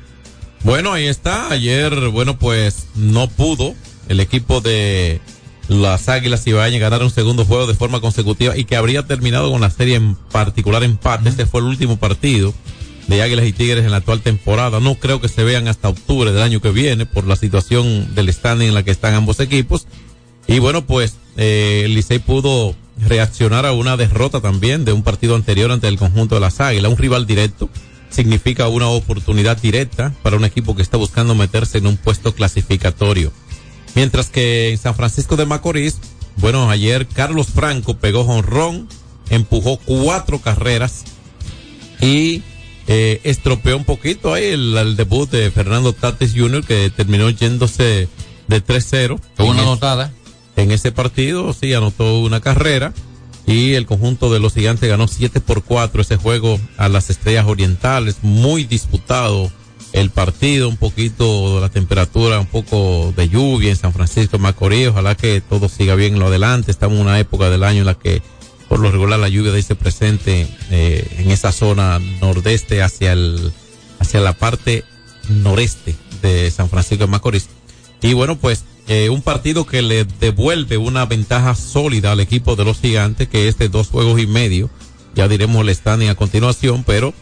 Speaker 4: Bueno, ahí está. Ayer, bueno, pues no pudo el equipo de las Águilas Ibaeñas ganar un segundo juego de forma consecutiva y que habría terminado con la serie en particular empate. Este fue el último partido de Águilas y Tigres en la actual temporada. No creo que se vean hasta octubre del año que viene por la situación del standing en la que están ambos equipos. Y bueno, pues eh, el Licey pudo reaccionar a una derrota también de un partido anterior ante el conjunto de las Águilas, un rival directo significa una oportunidad directa para un equipo que está buscando meterse en un puesto clasificatorio. Mientras que en San Francisco de Macorís, bueno, ayer Carlos Franco pegó jonrón, empujó cuatro carreras y eh, estropeó un poquito ahí el, el, debut de Fernando Tatis Jr. que terminó yéndose de 3-0.
Speaker 5: Fue una anotada.
Speaker 4: En ese partido, sí, anotó una carrera y el conjunto de los gigantes ganó 7 por 4 ese juego a las estrellas orientales, muy disputado el partido, un poquito de la temperatura, un poco de lluvia en San Francisco de Macorís, ojalá que todo siga bien en lo adelante, estamos en una época del año en la que por lo regular la lluvia dice presente eh, en esa zona nordeste hacia el hacia la parte noreste de San Francisco de Macorís. Y bueno, pues eh, un partido que le devuelve una ventaja sólida al equipo de los gigantes, que es de dos juegos y medio. Ya diremos el standing a continuación, pero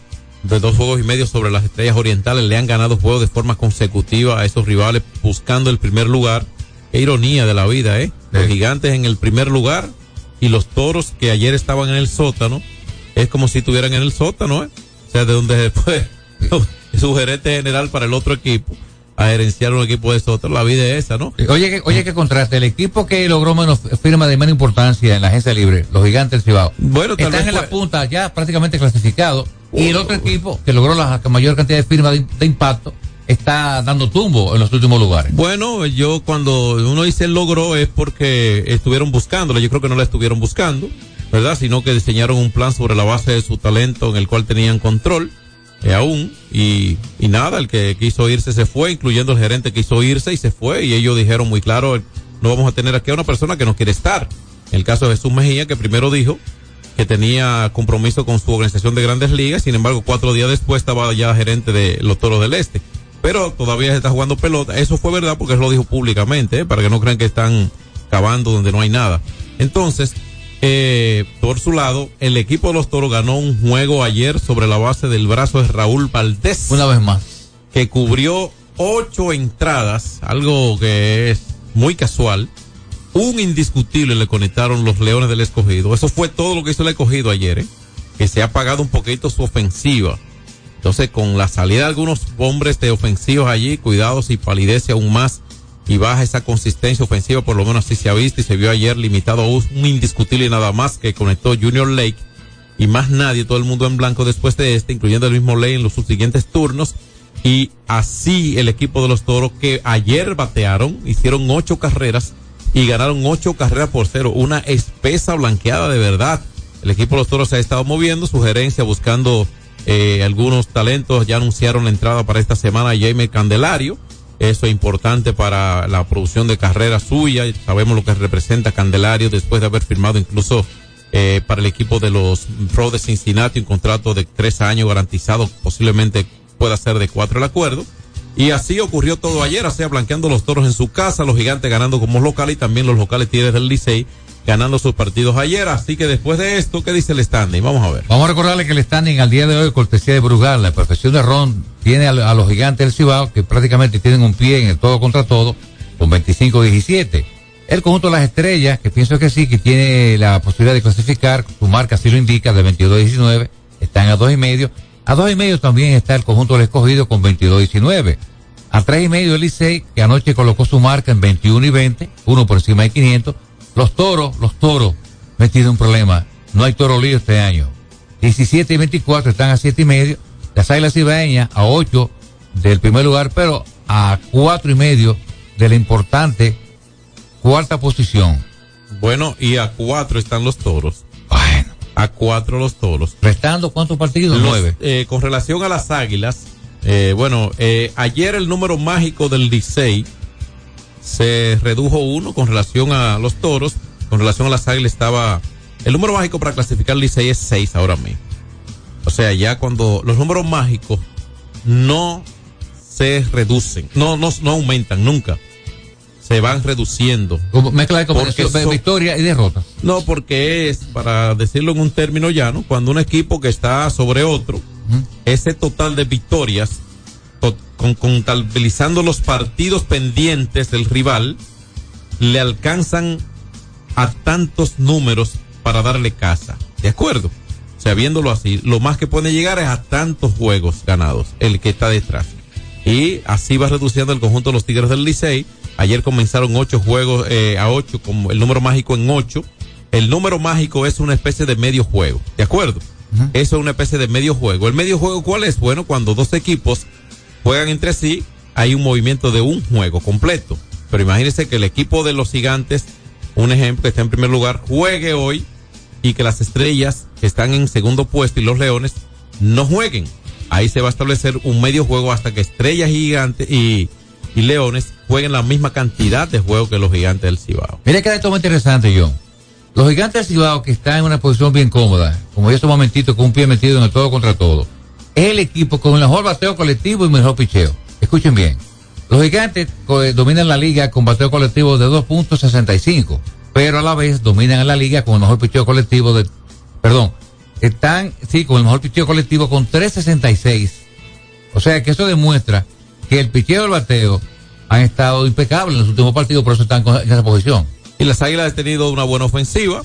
Speaker 4: de dos juegos y medio sobre las estrellas orientales le han ganado juegos de forma consecutiva a esos rivales buscando el primer lugar. Qué ironía de la vida, ¿eh? Los gigantes en el primer lugar y los toros que ayer estaban en el sótano, es como si estuvieran en el sótano, ¿eh? O sea, de donde después su gerente general para el otro equipo a gerenciar un equipo de eso otro. La vida es esa, ¿no?
Speaker 5: Oye, que, oye, que contraste. El equipo que logró menos firma de menos importancia en la agencia libre, los gigantes del Cibao,
Speaker 4: bueno,
Speaker 5: están en
Speaker 4: fue-
Speaker 5: la punta ya prácticamente clasificados. Y el otro equipo que logró la mayor cantidad de firmas de, de impacto está dando tumbo en los últimos lugares.
Speaker 4: Bueno, yo cuando uno dice logró es porque estuvieron buscándola. Yo creo que no la estuvieron buscando, ¿verdad? Sino que diseñaron un plan sobre la base de su talento en el cual tenían control eh, aún. Y, y nada, el que quiso irse se fue, incluyendo el gerente que quiso irse y se fue. Y ellos dijeron muy claro, no vamos a tener aquí a una persona que no quiere estar. El caso de Jesús Mejía, que primero dijo que tenía compromiso con su organización de grandes ligas, sin embargo, cuatro días después estaba ya gerente de los Toros del Este. Pero todavía se está jugando pelota. Eso fue verdad porque él lo dijo públicamente, ¿eh? para que no crean que están cavando donde no hay nada. Entonces, eh, por su lado, el equipo de los Toros ganó un juego ayer sobre la base del brazo de Raúl Valdés.
Speaker 5: Una vez más.
Speaker 4: Que cubrió ocho entradas, algo que es muy casual. Un indiscutible le conectaron los Leones del Escogido. Eso fue todo lo que hizo el Escogido ayer, ¿eh? que se ha apagado un poquito su ofensiva. Entonces, con la salida de algunos hombres de ofensivos allí, cuidado si palidece aún más y baja esa consistencia ofensiva, por lo menos así se ha visto y se vio ayer limitado a un indiscutible nada más que conectó Junior Lake y más nadie, todo el mundo en blanco después de este, incluyendo el mismo Lake en los siguientes turnos. Y así el equipo de los toros que ayer batearon, hicieron ocho carreras y ganaron ocho carreras por cero. Una espesa blanqueada de verdad. El equipo de los toros se ha estado moviendo, sugerencia buscando eh, algunos talentos. Ya anunciaron la entrada para esta semana a Jaime Candelario. Eso es importante para la producción de carrera suya. Sabemos lo que representa Candelario después de haber firmado incluso eh, para el equipo de los Pros de Cincinnati un contrato de tres años garantizado, posiblemente pueda ser de cuatro el acuerdo. Y así ocurrió todo ayer, o sea, blanqueando los toros en su casa, los gigantes ganando como local y también los locales Tigres del Licey ganando sus partidos ayer. Así que después de esto, ¿qué dice el standing? Vamos a ver.
Speaker 5: Vamos a recordarle que el standing al día de hoy, cortesía de Brugal, la perfección de Ron, tiene a, los gigantes del Cibao, que prácticamente tienen un pie en el todo contra todo, con 25-17. El conjunto de las estrellas, que pienso que sí, que tiene la posibilidad de clasificar, su marca así lo indica, de 22-19, están a dos y medio. A dos y medio también está el conjunto del escogido con 22-19. A tres y medio el Licey, que anoche colocó su marca en 21 y 20, uno por encima de 500. Los toros, los toros, metido un problema. No hay toro lío este año. 17 y 24 están a siete y medio. Las águilas ibaeñas a 8 del primer lugar, pero a cuatro y medio de la importante cuarta posición.
Speaker 4: Bueno, y a cuatro están los toros.
Speaker 5: Bueno.
Speaker 4: A cuatro los toros.
Speaker 5: Restando cuántos partidos?
Speaker 4: Los,
Speaker 5: Nueve.
Speaker 4: eh, con relación a las águilas, eh, bueno, eh, ayer el número mágico del Licey se redujo uno con relación a los toros. Con relación a las águilas estaba. El número mágico para clasificar Licey es seis ahora mismo. O sea, ya cuando los números mágicos no se reducen, no, no, no aumentan nunca. Se van reduciendo.
Speaker 5: Como mezcla de
Speaker 4: Porque
Speaker 5: combinación,
Speaker 4: son-
Speaker 5: victoria y derrota.
Speaker 4: No, porque es, para decirlo en un término llano, cuando un equipo que está sobre otro, ese total de victorias, to- con, contabilizando los partidos pendientes del rival, le alcanzan a tantos números para darle casa. ¿De acuerdo? O sea, viéndolo así, lo más que puede llegar es a tantos juegos ganados, el que está detrás. Y así va reduciendo el conjunto de los Tigres del Licey. Ayer comenzaron ocho juegos eh, a ocho, como el número mágico en ocho. El número mágico es una especie de medio juego, ¿de acuerdo? Eso es una especie de medio juego. ¿El medio juego cuál es? Bueno, cuando dos equipos juegan entre sí, hay un movimiento de un juego completo. Pero imagínense que el equipo de los gigantes, un ejemplo que está en primer lugar, juegue hoy y que las estrellas que están en segundo puesto y los leones no jueguen. Ahí se va a establecer un medio juego hasta que estrellas y gigantes y, leones jueguen la misma cantidad de juegos que los gigantes del Cibao.
Speaker 5: Mira que esto muy interesante, John. Los gigantes del Cibao, que están en una posición bien cómoda, como ya estos momentitos con un pie metido en el todo contra todo, es el equipo con el mejor bateo colectivo y mejor picheo. Escuchen bien. Los gigantes eh, dominan la liga con bateo colectivo de 2.65, pero a la vez dominan la liga con el mejor picheo colectivo de, perdón, están, sí, con el mejor picheo colectivo con 3.66. O sea que eso demuestra que el picheo y el bateo han estado impecables en los últimos partidos, por eso están en esa posición.
Speaker 4: Y las águilas han tenido una buena ofensiva,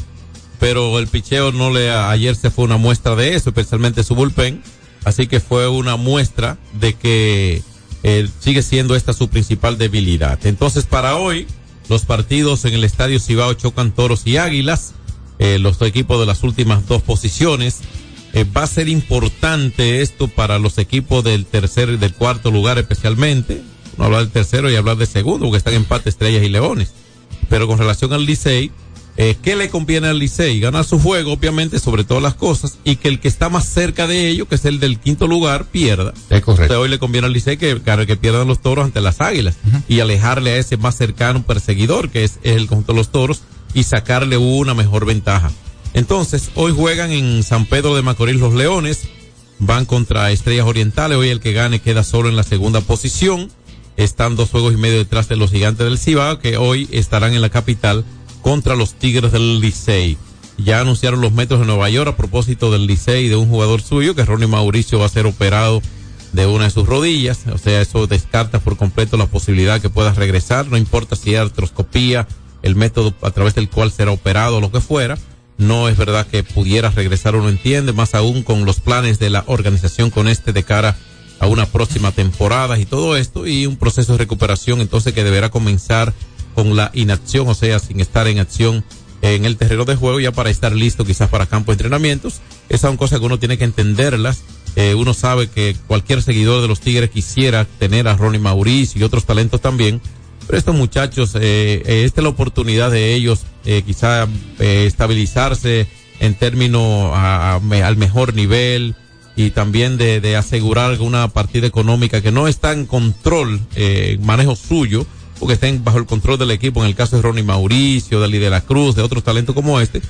Speaker 4: pero el picheo no le, ayer se fue una muestra de eso, especialmente su bullpen. Así que fue una muestra de que eh, sigue siendo esta su principal debilidad. Entonces, para hoy, los partidos en el Estadio Cibao chocan toros y águilas, eh, los equipos de las últimas dos posiciones. Eh, va a ser importante esto para los equipos del tercer y del cuarto lugar especialmente. No hablar del tercero y hablar del segundo, porque están empate estrellas y leones. Pero con relación al Licey, eh, ¿qué le conviene al Licey? Ganar su juego, obviamente, sobre todas las cosas, y que el que está más cerca de ello, que es el del quinto lugar, pierda.
Speaker 5: Es correcto.
Speaker 4: hoy le conviene al Licey que, que pierdan los toros ante las águilas y alejarle a ese más cercano perseguidor, que es el conjunto de los toros, y sacarle una mejor ventaja. Entonces, hoy juegan en San Pedro de Macorís los Leones, van contra Estrellas Orientales, hoy el que gane queda solo en la segunda posición, están dos juegos y medio detrás de los gigantes del Cibao, que hoy estarán en la capital contra los Tigres del Licey. Ya anunciaron los metros de Nueva York a propósito del Licey de un jugador suyo, que Ronnie Mauricio va a ser operado de una de sus rodillas, o sea, eso descarta por completo la posibilidad que pueda regresar, no importa si es artroscopía, el método a través del cual será operado lo que fuera, no es verdad que pudiera regresar, uno entiende, más aún con los planes de la organización con este de cara a una próxima temporada y todo esto, y un proceso de recuperación entonces que deberá comenzar con la inacción, o sea, sin estar en acción en el terreno de juego ya para estar listo quizás para campo de entrenamientos. Esas son cosas que uno tiene que entenderlas. Eh, uno sabe que cualquier seguidor de los Tigres quisiera tener a Ronnie Mauricio y otros talentos también, pero estos muchachos, eh, eh, esta es la oportunidad de ellos eh, quizá eh, estabilizarse en términos a- al mejor nivel y también de, asegurar una partida económica que no está en control, manejo suyo, porque estén bajo el control del equipo, en el caso de Ronnie Mauricio, de de la Cruz, de otros talentos como este.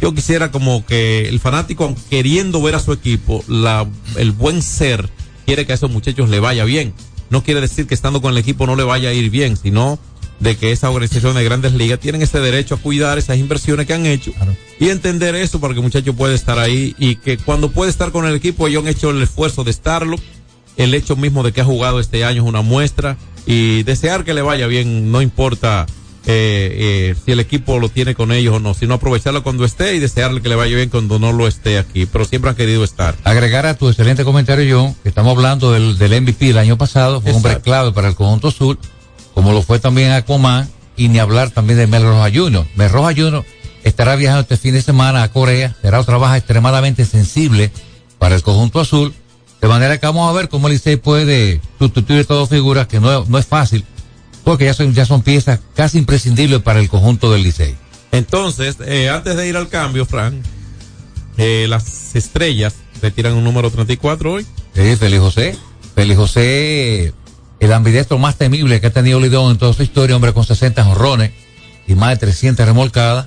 Speaker 4: Yo quisiera como que el fanático, queriendo ver a su equipo, la, el buen ser, quiere que a esos muchachos le vaya bien. No quiere decir que estando con el equipo no le vaya a ir bien, sino de que esa organización de grandes ligas tienen ese derecho a cuidar esas inversiones que han hecho y entender eso para que el muchacho pueda estar ahí y que cuando puede estar con el equipo ellos han hecho el esfuerzo de estarlo. El hecho mismo de que ha jugado este año es una muestra y desear que le vaya bien, no importa eh, eh, si el equipo lo tiene con ellos o no, sino aprovecharlo cuando esté y desearle que le vaya bien cuando no lo esté aquí, pero siempre han querido estar.
Speaker 5: Agregar a tu excelente comentario, John, que estamos hablando del, del MVP el año pasado, fue un hombre clave para el conjunto sur, como lo fue también Aquaman, y ni hablar también de Mel Roja Jr. Mel Roja Jr. estará viajando este fin de semana a Corea, será otra baja extremadamente sensible para el conjunto azul, de manera que vamos a ver cómo el Licey puede sustituir todas figuras, que no, no es fácil, porque ya son, ya son piezas casi imprescindibles para el conjunto del Licey.
Speaker 4: Entonces, eh, antes de ir al cambio, Frank, eh, las estrellas retiran un número 34 hoy.
Speaker 5: Sí, Félix José. Félix José, el ambidiestro más temible que ha tenido Lidón en toda su historia, hombre con 60 jonrones y más de 300 remolcadas.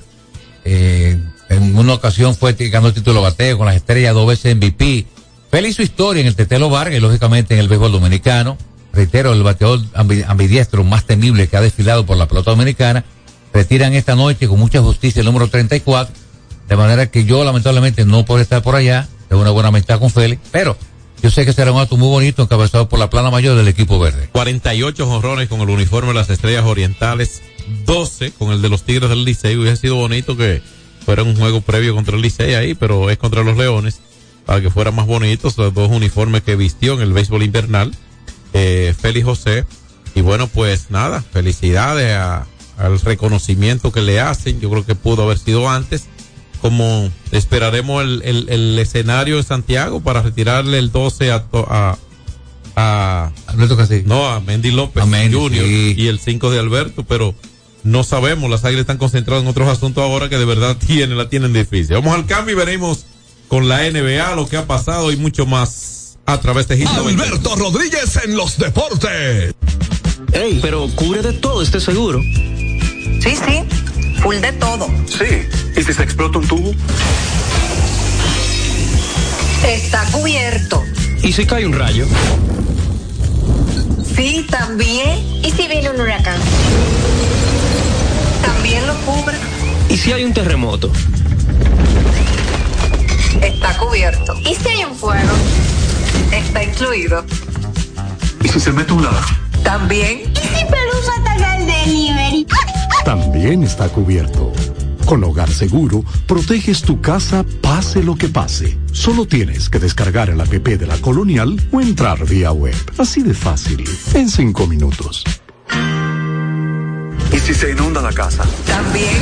Speaker 5: Eh, en una ocasión fue ganó el título bateo con las estrellas, dos veces MVP. Félix su historia en el Tetelo Vargas y lógicamente en el béisbol dominicano. Reitero, el bateador ambi- ambidiestro más temible que ha desfilado por la pelota dominicana. Retiran esta noche con mucha justicia el número 34. De manera que yo lamentablemente no puedo estar por allá. Tengo una buena amistad con Félix, pero yo sé que será un acto muy bonito encabezado por la plana mayor del equipo verde.
Speaker 4: 48 jonrones con el uniforme de las estrellas orientales, 12 con el de los Tigres del Licey. Hubiera sido bonito que fuera un juego previo contra el Licey ahí, pero es contra los Leones, para que fueran más bonitos los dos uniformes que vistió en el béisbol invernal, eh, Félix José. Y bueno, pues nada, felicidades a- al reconocimiento que le hacen. Yo creo que pudo haber sido antes. Como esperaremos el, el, el escenario en Santiago para retirarle el 12 a, a, a
Speaker 5: Alberto
Speaker 4: no, a Mendy López
Speaker 5: A Mendy, sí.
Speaker 4: y el 5 de Alberto, pero no sabemos, las águilas están concentradas en otros asuntos ahora que de verdad tienen, la tienen difícil. Vamos al cambio y veremos con la NBA lo que ha pasado y mucho más a través de Hit 90.
Speaker 2: Alberto Rodríguez en los deportes.
Speaker 7: Ey, pero cubre de todo este seguro.
Speaker 8: Sí, sí, full de todo.
Speaker 2: Sí. ¿Y si se explota un tubo?
Speaker 8: Está cubierto.
Speaker 7: ¿Y si cae un rayo?
Speaker 8: Sí, también.
Speaker 19: ¿Y si viene un huracán?
Speaker 8: También lo cubre.
Speaker 7: ¿Y si hay un terremoto?
Speaker 8: Está cubierto.
Speaker 19: ¿Y si hay un fuego?
Speaker 8: Está incluido.
Speaker 2: ¿Y si se mete un ladrón?
Speaker 8: También.
Speaker 19: ¿Y si Pelusa ataca el delivery?
Speaker 20: También está cubierto. Con Hogar Seguro, proteges tu casa pase lo que pase. Solo tienes que descargar el app de la Colonial o entrar vía web. Así de fácil, en cinco minutos.
Speaker 21: ¿Y si se inunda la casa?
Speaker 8: También.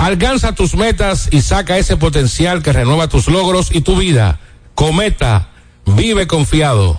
Speaker 9: Alcanza tus metas y saca ese potencial que renueva tus logros y tu vida. Cometa, vive confiado.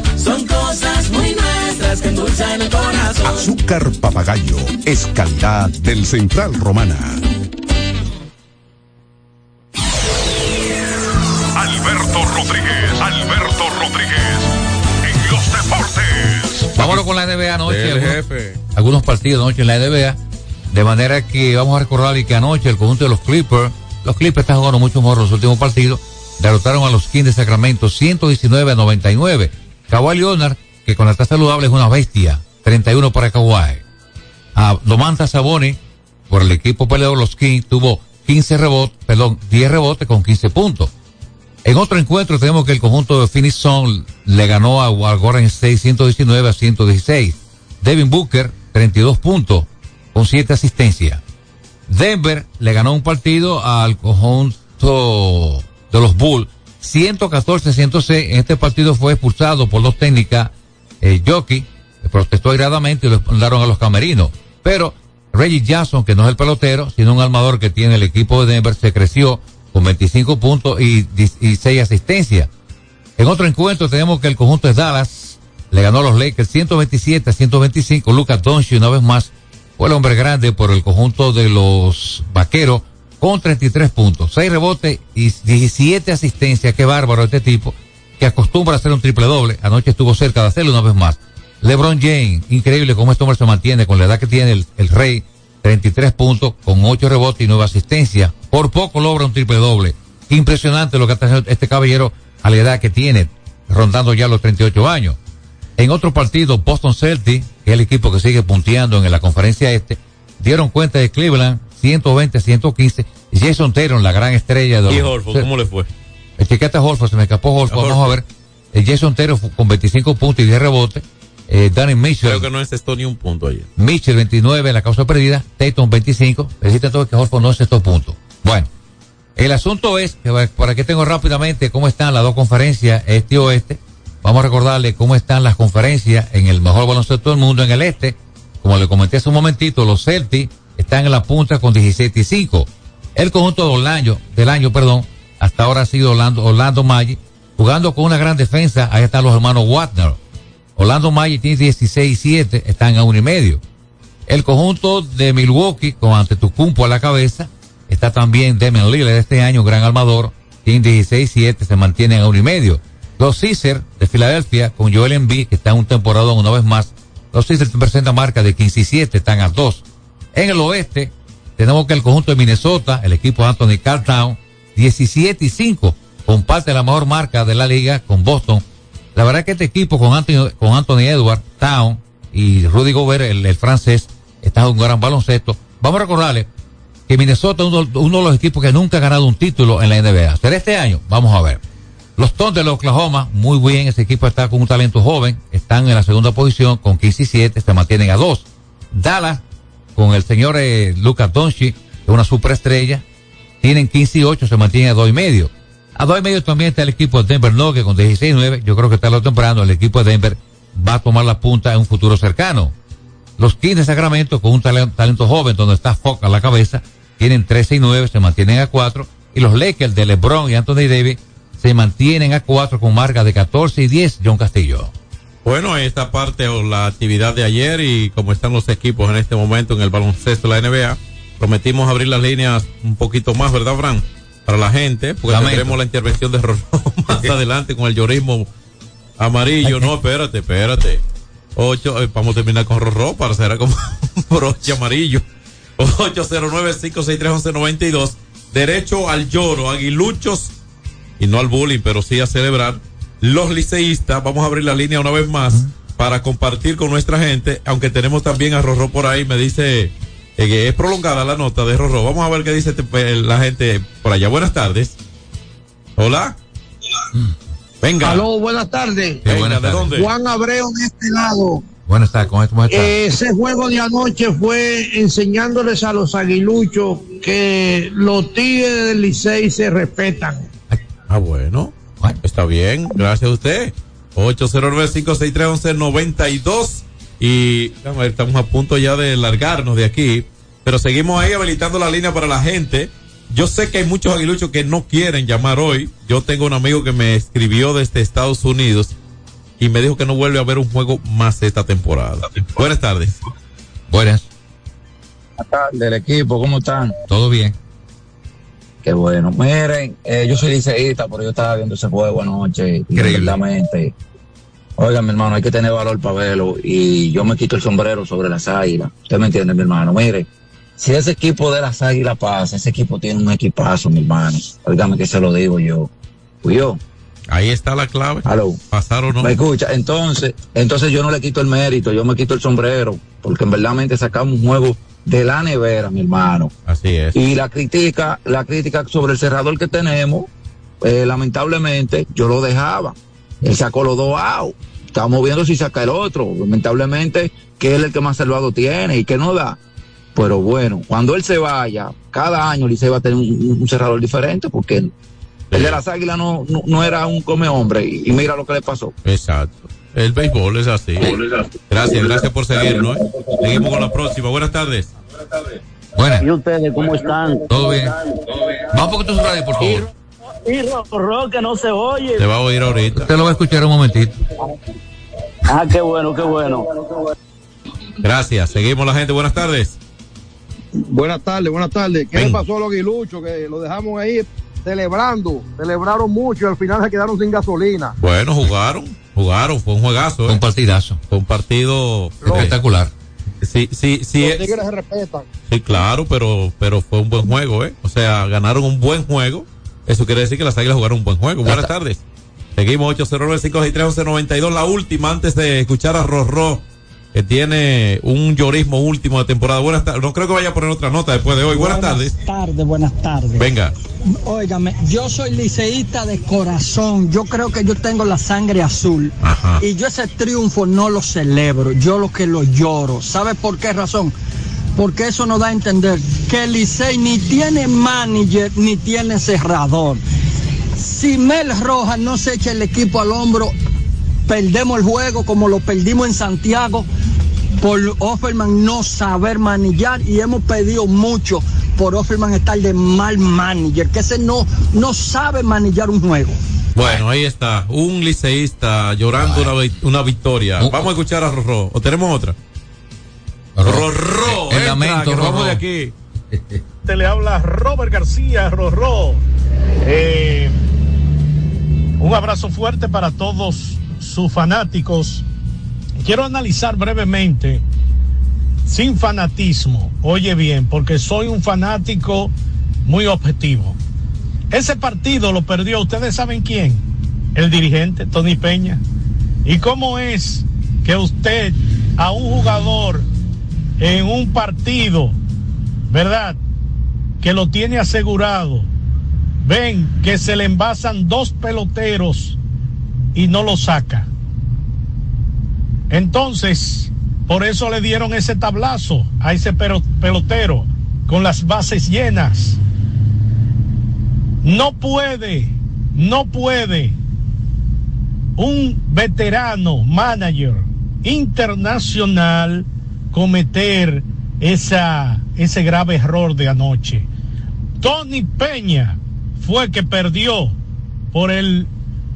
Speaker 3: El corazón.
Speaker 1: Azúcar papagayo es calidad del Central Romana.
Speaker 2: Alberto Rodríguez, Alberto Rodríguez, en los deportes.
Speaker 5: Vámonos con la NBA anoche. Algunos,
Speaker 4: jefe.
Speaker 5: algunos partidos anoche en la NBA. De manera que vamos a recordar y que anoche el conjunto de los Clippers, los Clippers están jugando mucho mejor los últimos partidos, derrotaron a los Kings de Sacramento 119 a 99. Kawhi Leonard, que cuando está saludable es una bestia, 31 para Kawhi. A Domantas Saboni, por el equipo peleador los Kings, tuvo 15 rebotes, perdón, 10 rebotes con 15 puntos. En otro encuentro tenemos que el conjunto de Phoenix Sun le ganó a, State 119 a 116. Devin Booker, 32 puntos con 7 asistencias. Denver le ganó un partido al conjunto de los Bulls 114-106. En este partido fue expulsado por dos técnicas, eh, Jockey, protestó airadamente y lo mandaron a los camerinos. Pero Reggie Jackson, que no es el pelotero, sino un armador que tiene el equipo de Denver, se creció con 25 puntos y, y 6 asistencias. En otro encuentro tenemos que el conjunto de Dallas le ganó a los Lakers 127 a 125. Lucas Doncic una vez más fue el hombre grande por el conjunto de los Vaqueros con 33 puntos, 6 rebotes y 17 asistencias. Qué bárbaro este tipo que acostumbra a hacer un triple doble. Anoche estuvo cerca de hacerlo una vez más. LeBron James, increíble cómo este hombre se mantiene con la edad que tiene el, el Rey, 33 puntos con 8 rebotes y 9 asistencias. Por poco logra un triple doble. Impresionante lo que está haciendo este caballero a la edad que tiene, rondando ya los 38 años. En otro partido, Boston Celtics, que es el equipo que sigue punteando en la conferencia este, dieron cuenta de Cleveland 120 a 115. Jason Taylor, la gran estrella de
Speaker 4: ¿Y
Speaker 5: los-
Speaker 4: Horford, cómo le fue?
Speaker 5: El chiquete Horford, se me escapó Horford,
Speaker 4: A
Speaker 5: vamos a ver. Eh, Jason fu- con 25 puntos y 10 rebotes. Eh, Danny Mitchell,
Speaker 4: Creo que no encestó ni un punto ayer.
Speaker 5: Mitchell 29, la causa perdida. Tatum 25. Necesita entonces que Horford no encestó puntos. Bueno, el asunto es, que por aquí tengo rápidamente cómo están las dos conferencias, este y oeste. Vamos a recordarle cómo están las conferencias en el mejor baloncesto del mundo en el este. Como le comenté hace un momentito, los Celtics están en la punta con 17 y 5. El conjunto del año, del año, perdón, hasta ahora ha sido Orlando, Orlando Magic, jugando con una gran defensa. Ahí están los hermanos Wagner. Orlando Magic tiene 16 y 7, están a uno y medio. El conjunto de Milwaukee, con Antetokounmpo a la cabeza, está también Damian Lillard este año, gran armador, tiene 16 y 7, se mantienen a uno y medio. Los Caesars de Filadelfia, con Joel Embiid, que está en un temporada una vez más, los Caesars presentan marca de 15 y 7, están a 2. En el oeste, tenemos que el conjunto de Minnesota, el equipo de Anthony Cartown, 17 y 5, comparte la mejor marca de la liga con Boston. La verdad que este equipo con Anthony, con Anthony Edwards, Town y Rudy Gobert, el, francés, está en un gran baloncesto. Vamos a recordarle que Minnesota es uno, de los equipos que nunca ha ganado un título en la NBA. ¿Será este año? Vamos a ver. Los Thunder de Oklahoma, muy bien, ese equipo está con un talento joven, están en la segunda posición con 15 y 7, se mantienen a 2. Dallas, con el señor eh, Lucas Doncic, es una superestrella, tienen 15 y 8, se mantienen a 2 y medio. A 2 y medio también está el equipo de Denver Nuggets con 16 y 9, yo creo que tarde o temprano el equipo de Denver va a tomar la punta en un futuro cercano. Los Kings de Sacramento con un talento, talento joven donde está Fox a la cabeza, tienen 13 y 9, se mantienen a 4. Y los Lakers de LeBron y Anthony Davis se mantienen a 4 con marca de 14 y 10, John Castillo.
Speaker 4: Bueno, esta parte o la actividad de ayer y como están los equipos en este momento en el baloncesto de la NBA, prometimos abrir las líneas un poquito más, ¿verdad, Fran? Para la gente, porque tendremos la intervención de Rorro más adelante con el llorismo amarillo. No, espérate, espérate. Ocho, eh, vamos a terminar con Rorro para ser como un broche amarillo. 809-563-1192. Derecho al lloro, aguiluchos y no al bullying, pero sí a celebrar. Los liceístas, vamos a abrir la línea una vez más para compartir con nuestra gente, aunque tenemos también a Rorro por ahí, me dice eh, que es prolongada la nota de Rorro. Vamos a ver qué dice este, la gente por allá. Buenas tardes. Hola. Venga.
Speaker 21: Aló, buenas tardes.
Speaker 4: ¿De dónde?
Speaker 21: Juan Abreu de este lado.
Speaker 5: Buenas tardes, ¿cómo estás?
Speaker 21: Ese juego de anoche fue enseñándoles a los aguiluchos que los tigres del Licey se respetan.
Speaker 4: Ah, bueno. Está bien, gracias a usted. 809-563-1192. Y a ver, estamos a punto ya de largarnos de aquí. Pero seguimos ahí habilitando la línea para la gente. Yo sé que hay muchos aguiluchos que no quieren llamar hoy. Yo tengo un amigo que me escribió desde Estados Unidos y me dijo que no vuelve a ver un juego más esta temporada. Buenas tardes.
Speaker 5: Buenas.
Speaker 22: Buenas tardes, el equipo, ¿cómo están?
Speaker 5: Todo bien.
Speaker 22: Qué bueno. Miren, eh, yo soy liceísta, pero yo estaba viendo ese juego anoche. Increíblemente. Oiga, mi hermano, hay que tener valor para verlo. Y yo me quito el sombrero sobre las águilas. Usted me entiende, mi hermano. Mire, si ese equipo de las águilas pasa, ese equipo tiene un equipazo, mi hermano. Óigame que se lo digo yo. Fui yo.
Speaker 4: Ahí está la clave.
Speaker 22: Aló.
Speaker 4: Pasar o no.
Speaker 22: Me escucha. Entonces, entonces yo no le quito el mérito, yo me quito el sombrero, porque en verdad sacamos un juego de la nevera, mi hermano.
Speaker 4: Así es.
Speaker 22: Y la crítica, la crítica sobre el cerrador que tenemos, eh, lamentablemente, yo lo dejaba. Él sacó los dos out. Estamos viendo si saca el otro. Lamentablemente, que él es el que más salvado tiene y que no da. Pero bueno, cuando él se vaya, cada año Licey va a tener un, cerrador diferente porque el de las águilas no, no, era un come hombre y, y, mira lo que le pasó.
Speaker 4: Exacto. El béisbol es así. Gracias, gracias por seguirnos. ¿eh? Seguimos con la próxima. Buenas tardes.
Speaker 5: Buenas.
Speaker 23: ¿Y ustedes cómo están?
Speaker 5: Todo bien. Vamos con tu radio, por favor.
Speaker 23: Y Rorro, que no se oye.
Speaker 4: Te va a oír ahorita.
Speaker 5: Usted lo va a escuchar un momentito.
Speaker 23: Ah, qué bueno, qué bueno.
Speaker 4: Gracias. Seguimos la gente. Buenas tardes.
Speaker 24: Buenas tardes, buenas tardes. ¿Qué le pasó a los aguiluchos? Que lo dejamos ahí celebrando. Celebraron mucho y al final se quedaron sin gasolina.
Speaker 4: Bueno, jugaron. Jugaron. Fue un juegazo.
Speaker 5: Fue un partidazo.
Speaker 4: Fue un partido
Speaker 5: espectacular.
Speaker 4: Sí, sí, sí.
Speaker 24: Los tigres se respetan.
Speaker 4: Sí, claro, pero, pero fue un buen juego, ¿eh? O sea, ganaron un buen juego. Eso quiere decir que las águilas jugaron un buen juego. Buenas tardes. Seguimos 809 La última antes de escuchar a Rorro que tiene un llorismo último de temporada. Buenas tardes. No creo que vaya a poner otra nota después de hoy. Buenas, tardes.
Speaker 25: Buenas tardes, buenas tardes.
Speaker 4: Venga.
Speaker 25: Óigame, yo soy liceísta de corazón. Yo creo que yo tengo la sangre azul.
Speaker 4: Ajá.
Speaker 25: Y yo ese triunfo no lo celebro. Yo lo que lo lloro. ¿Sabe por qué razón? Porque eso nos da a entender que el Licey ni tiene manager ni tiene cerrador. Si Mel Rojas no se echa el equipo al hombro, perdemos el juego como lo perdimos en Santiago por Offerman no saber manillar y hemos pedido mucho por Offerman estar de mal manager, que ese no, no sabe manillar un juego.
Speaker 4: Bueno, ahí está, un liceísta llorando una, una, victoria. Vamos a escuchar a Rorro, ¿o tenemos otra? Rorro,
Speaker 5: el lamento,
Speaker 4: vamos de aquí.
Speaker 26: Te le habla Robert García, Rorro. Eh, un abrazo fuerte para todos sus fanáticos quiero analizar brevemente, sin fanatismo, oye bien, porque soy un fanático muy objetivo. Ese partido lo perdió, ustedes saben quién, el dirigente Tony Peña. ¿Y cómo es que usted a un jugador en un partido, verdad, que lo tiene asegurado, ven que se le envasan dos peloteros y no lo saca? Entonces, por eso le dieron ese tablazo a ese pelotero con las bases llenas. No puede, no puede un veterano manager internacional cometer esa, ese grave error de anoche. Tony Peña fue que perdió por el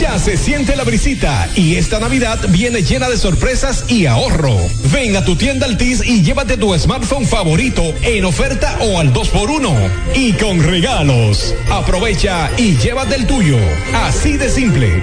Speaker 2: Ya se siente la brisita y esta Navidad viene llena de sorpresas y ahorro. Ven a tu tienda Altis y llévate tu smartphone favorito en oferta o al 2x1 y con regalos. Aprovecha y llévate el tuyo. Así de simple.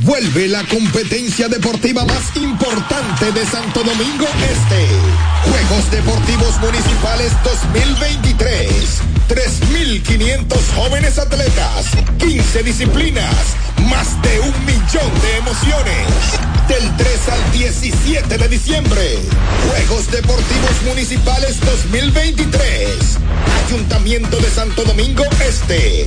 Speaker 27: Vuelve la competencia deportiva más importante de Santo Domingo Este. Juegos Deportivos Municipales 2023. 3.500 jóvenes atletas, 15 disciplinas, más de un millón de emociones. Del 3 al 17 de diciembre. Juegos Deportivos Municipales 2023. Ayuntamiento de Santo Domingo Este.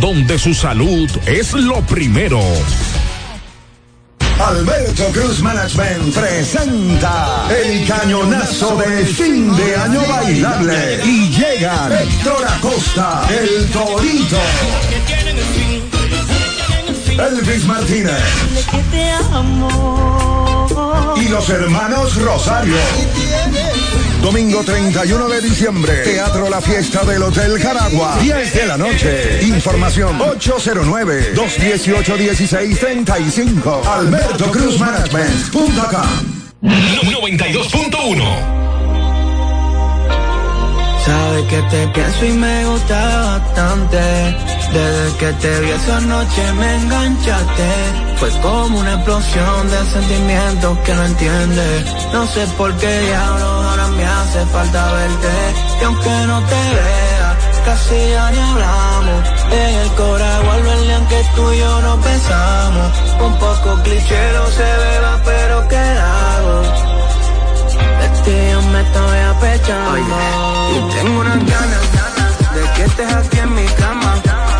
Speaker 28: donde su salud es lo primero.
Speaker 27: Alberto Cruz Management presenta el cañonazo de fin de año bailable. Y llegan Héctor Acosta, el Torito, Elvis Martínez los hermanos Rosario. Domingo 31 de diciembre, Teatro La Fiesta del Hotel Caragua, 10 de la noche. Información 809-218-1635. Alberto Cruz Management.com
Speaker 2: 92.1
Speaker 29: Sabes que te pienso y me gusta bastante. Desde que te vi esa noche me enganchaste. Fue como una explosión de sentimientos que no entiendes. No sé por qué diablos ahora me hace falta verte. Y aunque no te vea, casi ya ni hablamos. En el corazón vuelve aunque tú y yo nos besamos. Un poco cliché lo se beba, pero ¿qué hago? De ti yo me estoy apechando. Y tengo unas ganas de que estés aquí en mi cama.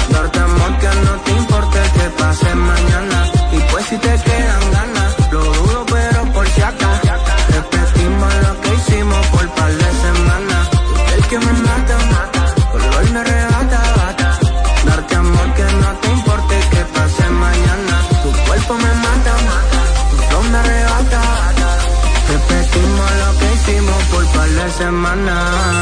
Speaker 29: Darte amor que no te importe que pase mañana. Y pues si te quedan ganas, lo dudo pero por si acá. Repetimos lo que hicimos por par de semanas. El que me mata, color me arrebata, bata. Darte amor que no te importe que pase mañana. Tu cuerpo me mata, tu flow me arrebata. Repetimos lo que hicimos por par de semanas.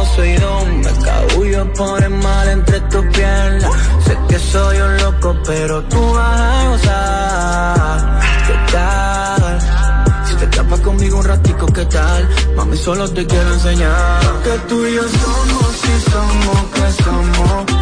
Speaker 29: Poseidón. Me cabullo por el mal entre tus piernas. Sé que soy un loco, pero tú vas a gozar. ¿Qué tal? Si te escapas conmigo un ratico, ¿qué tal? Mami, solo te quiero enseñar. Que tú y yo somos, si somos, que somos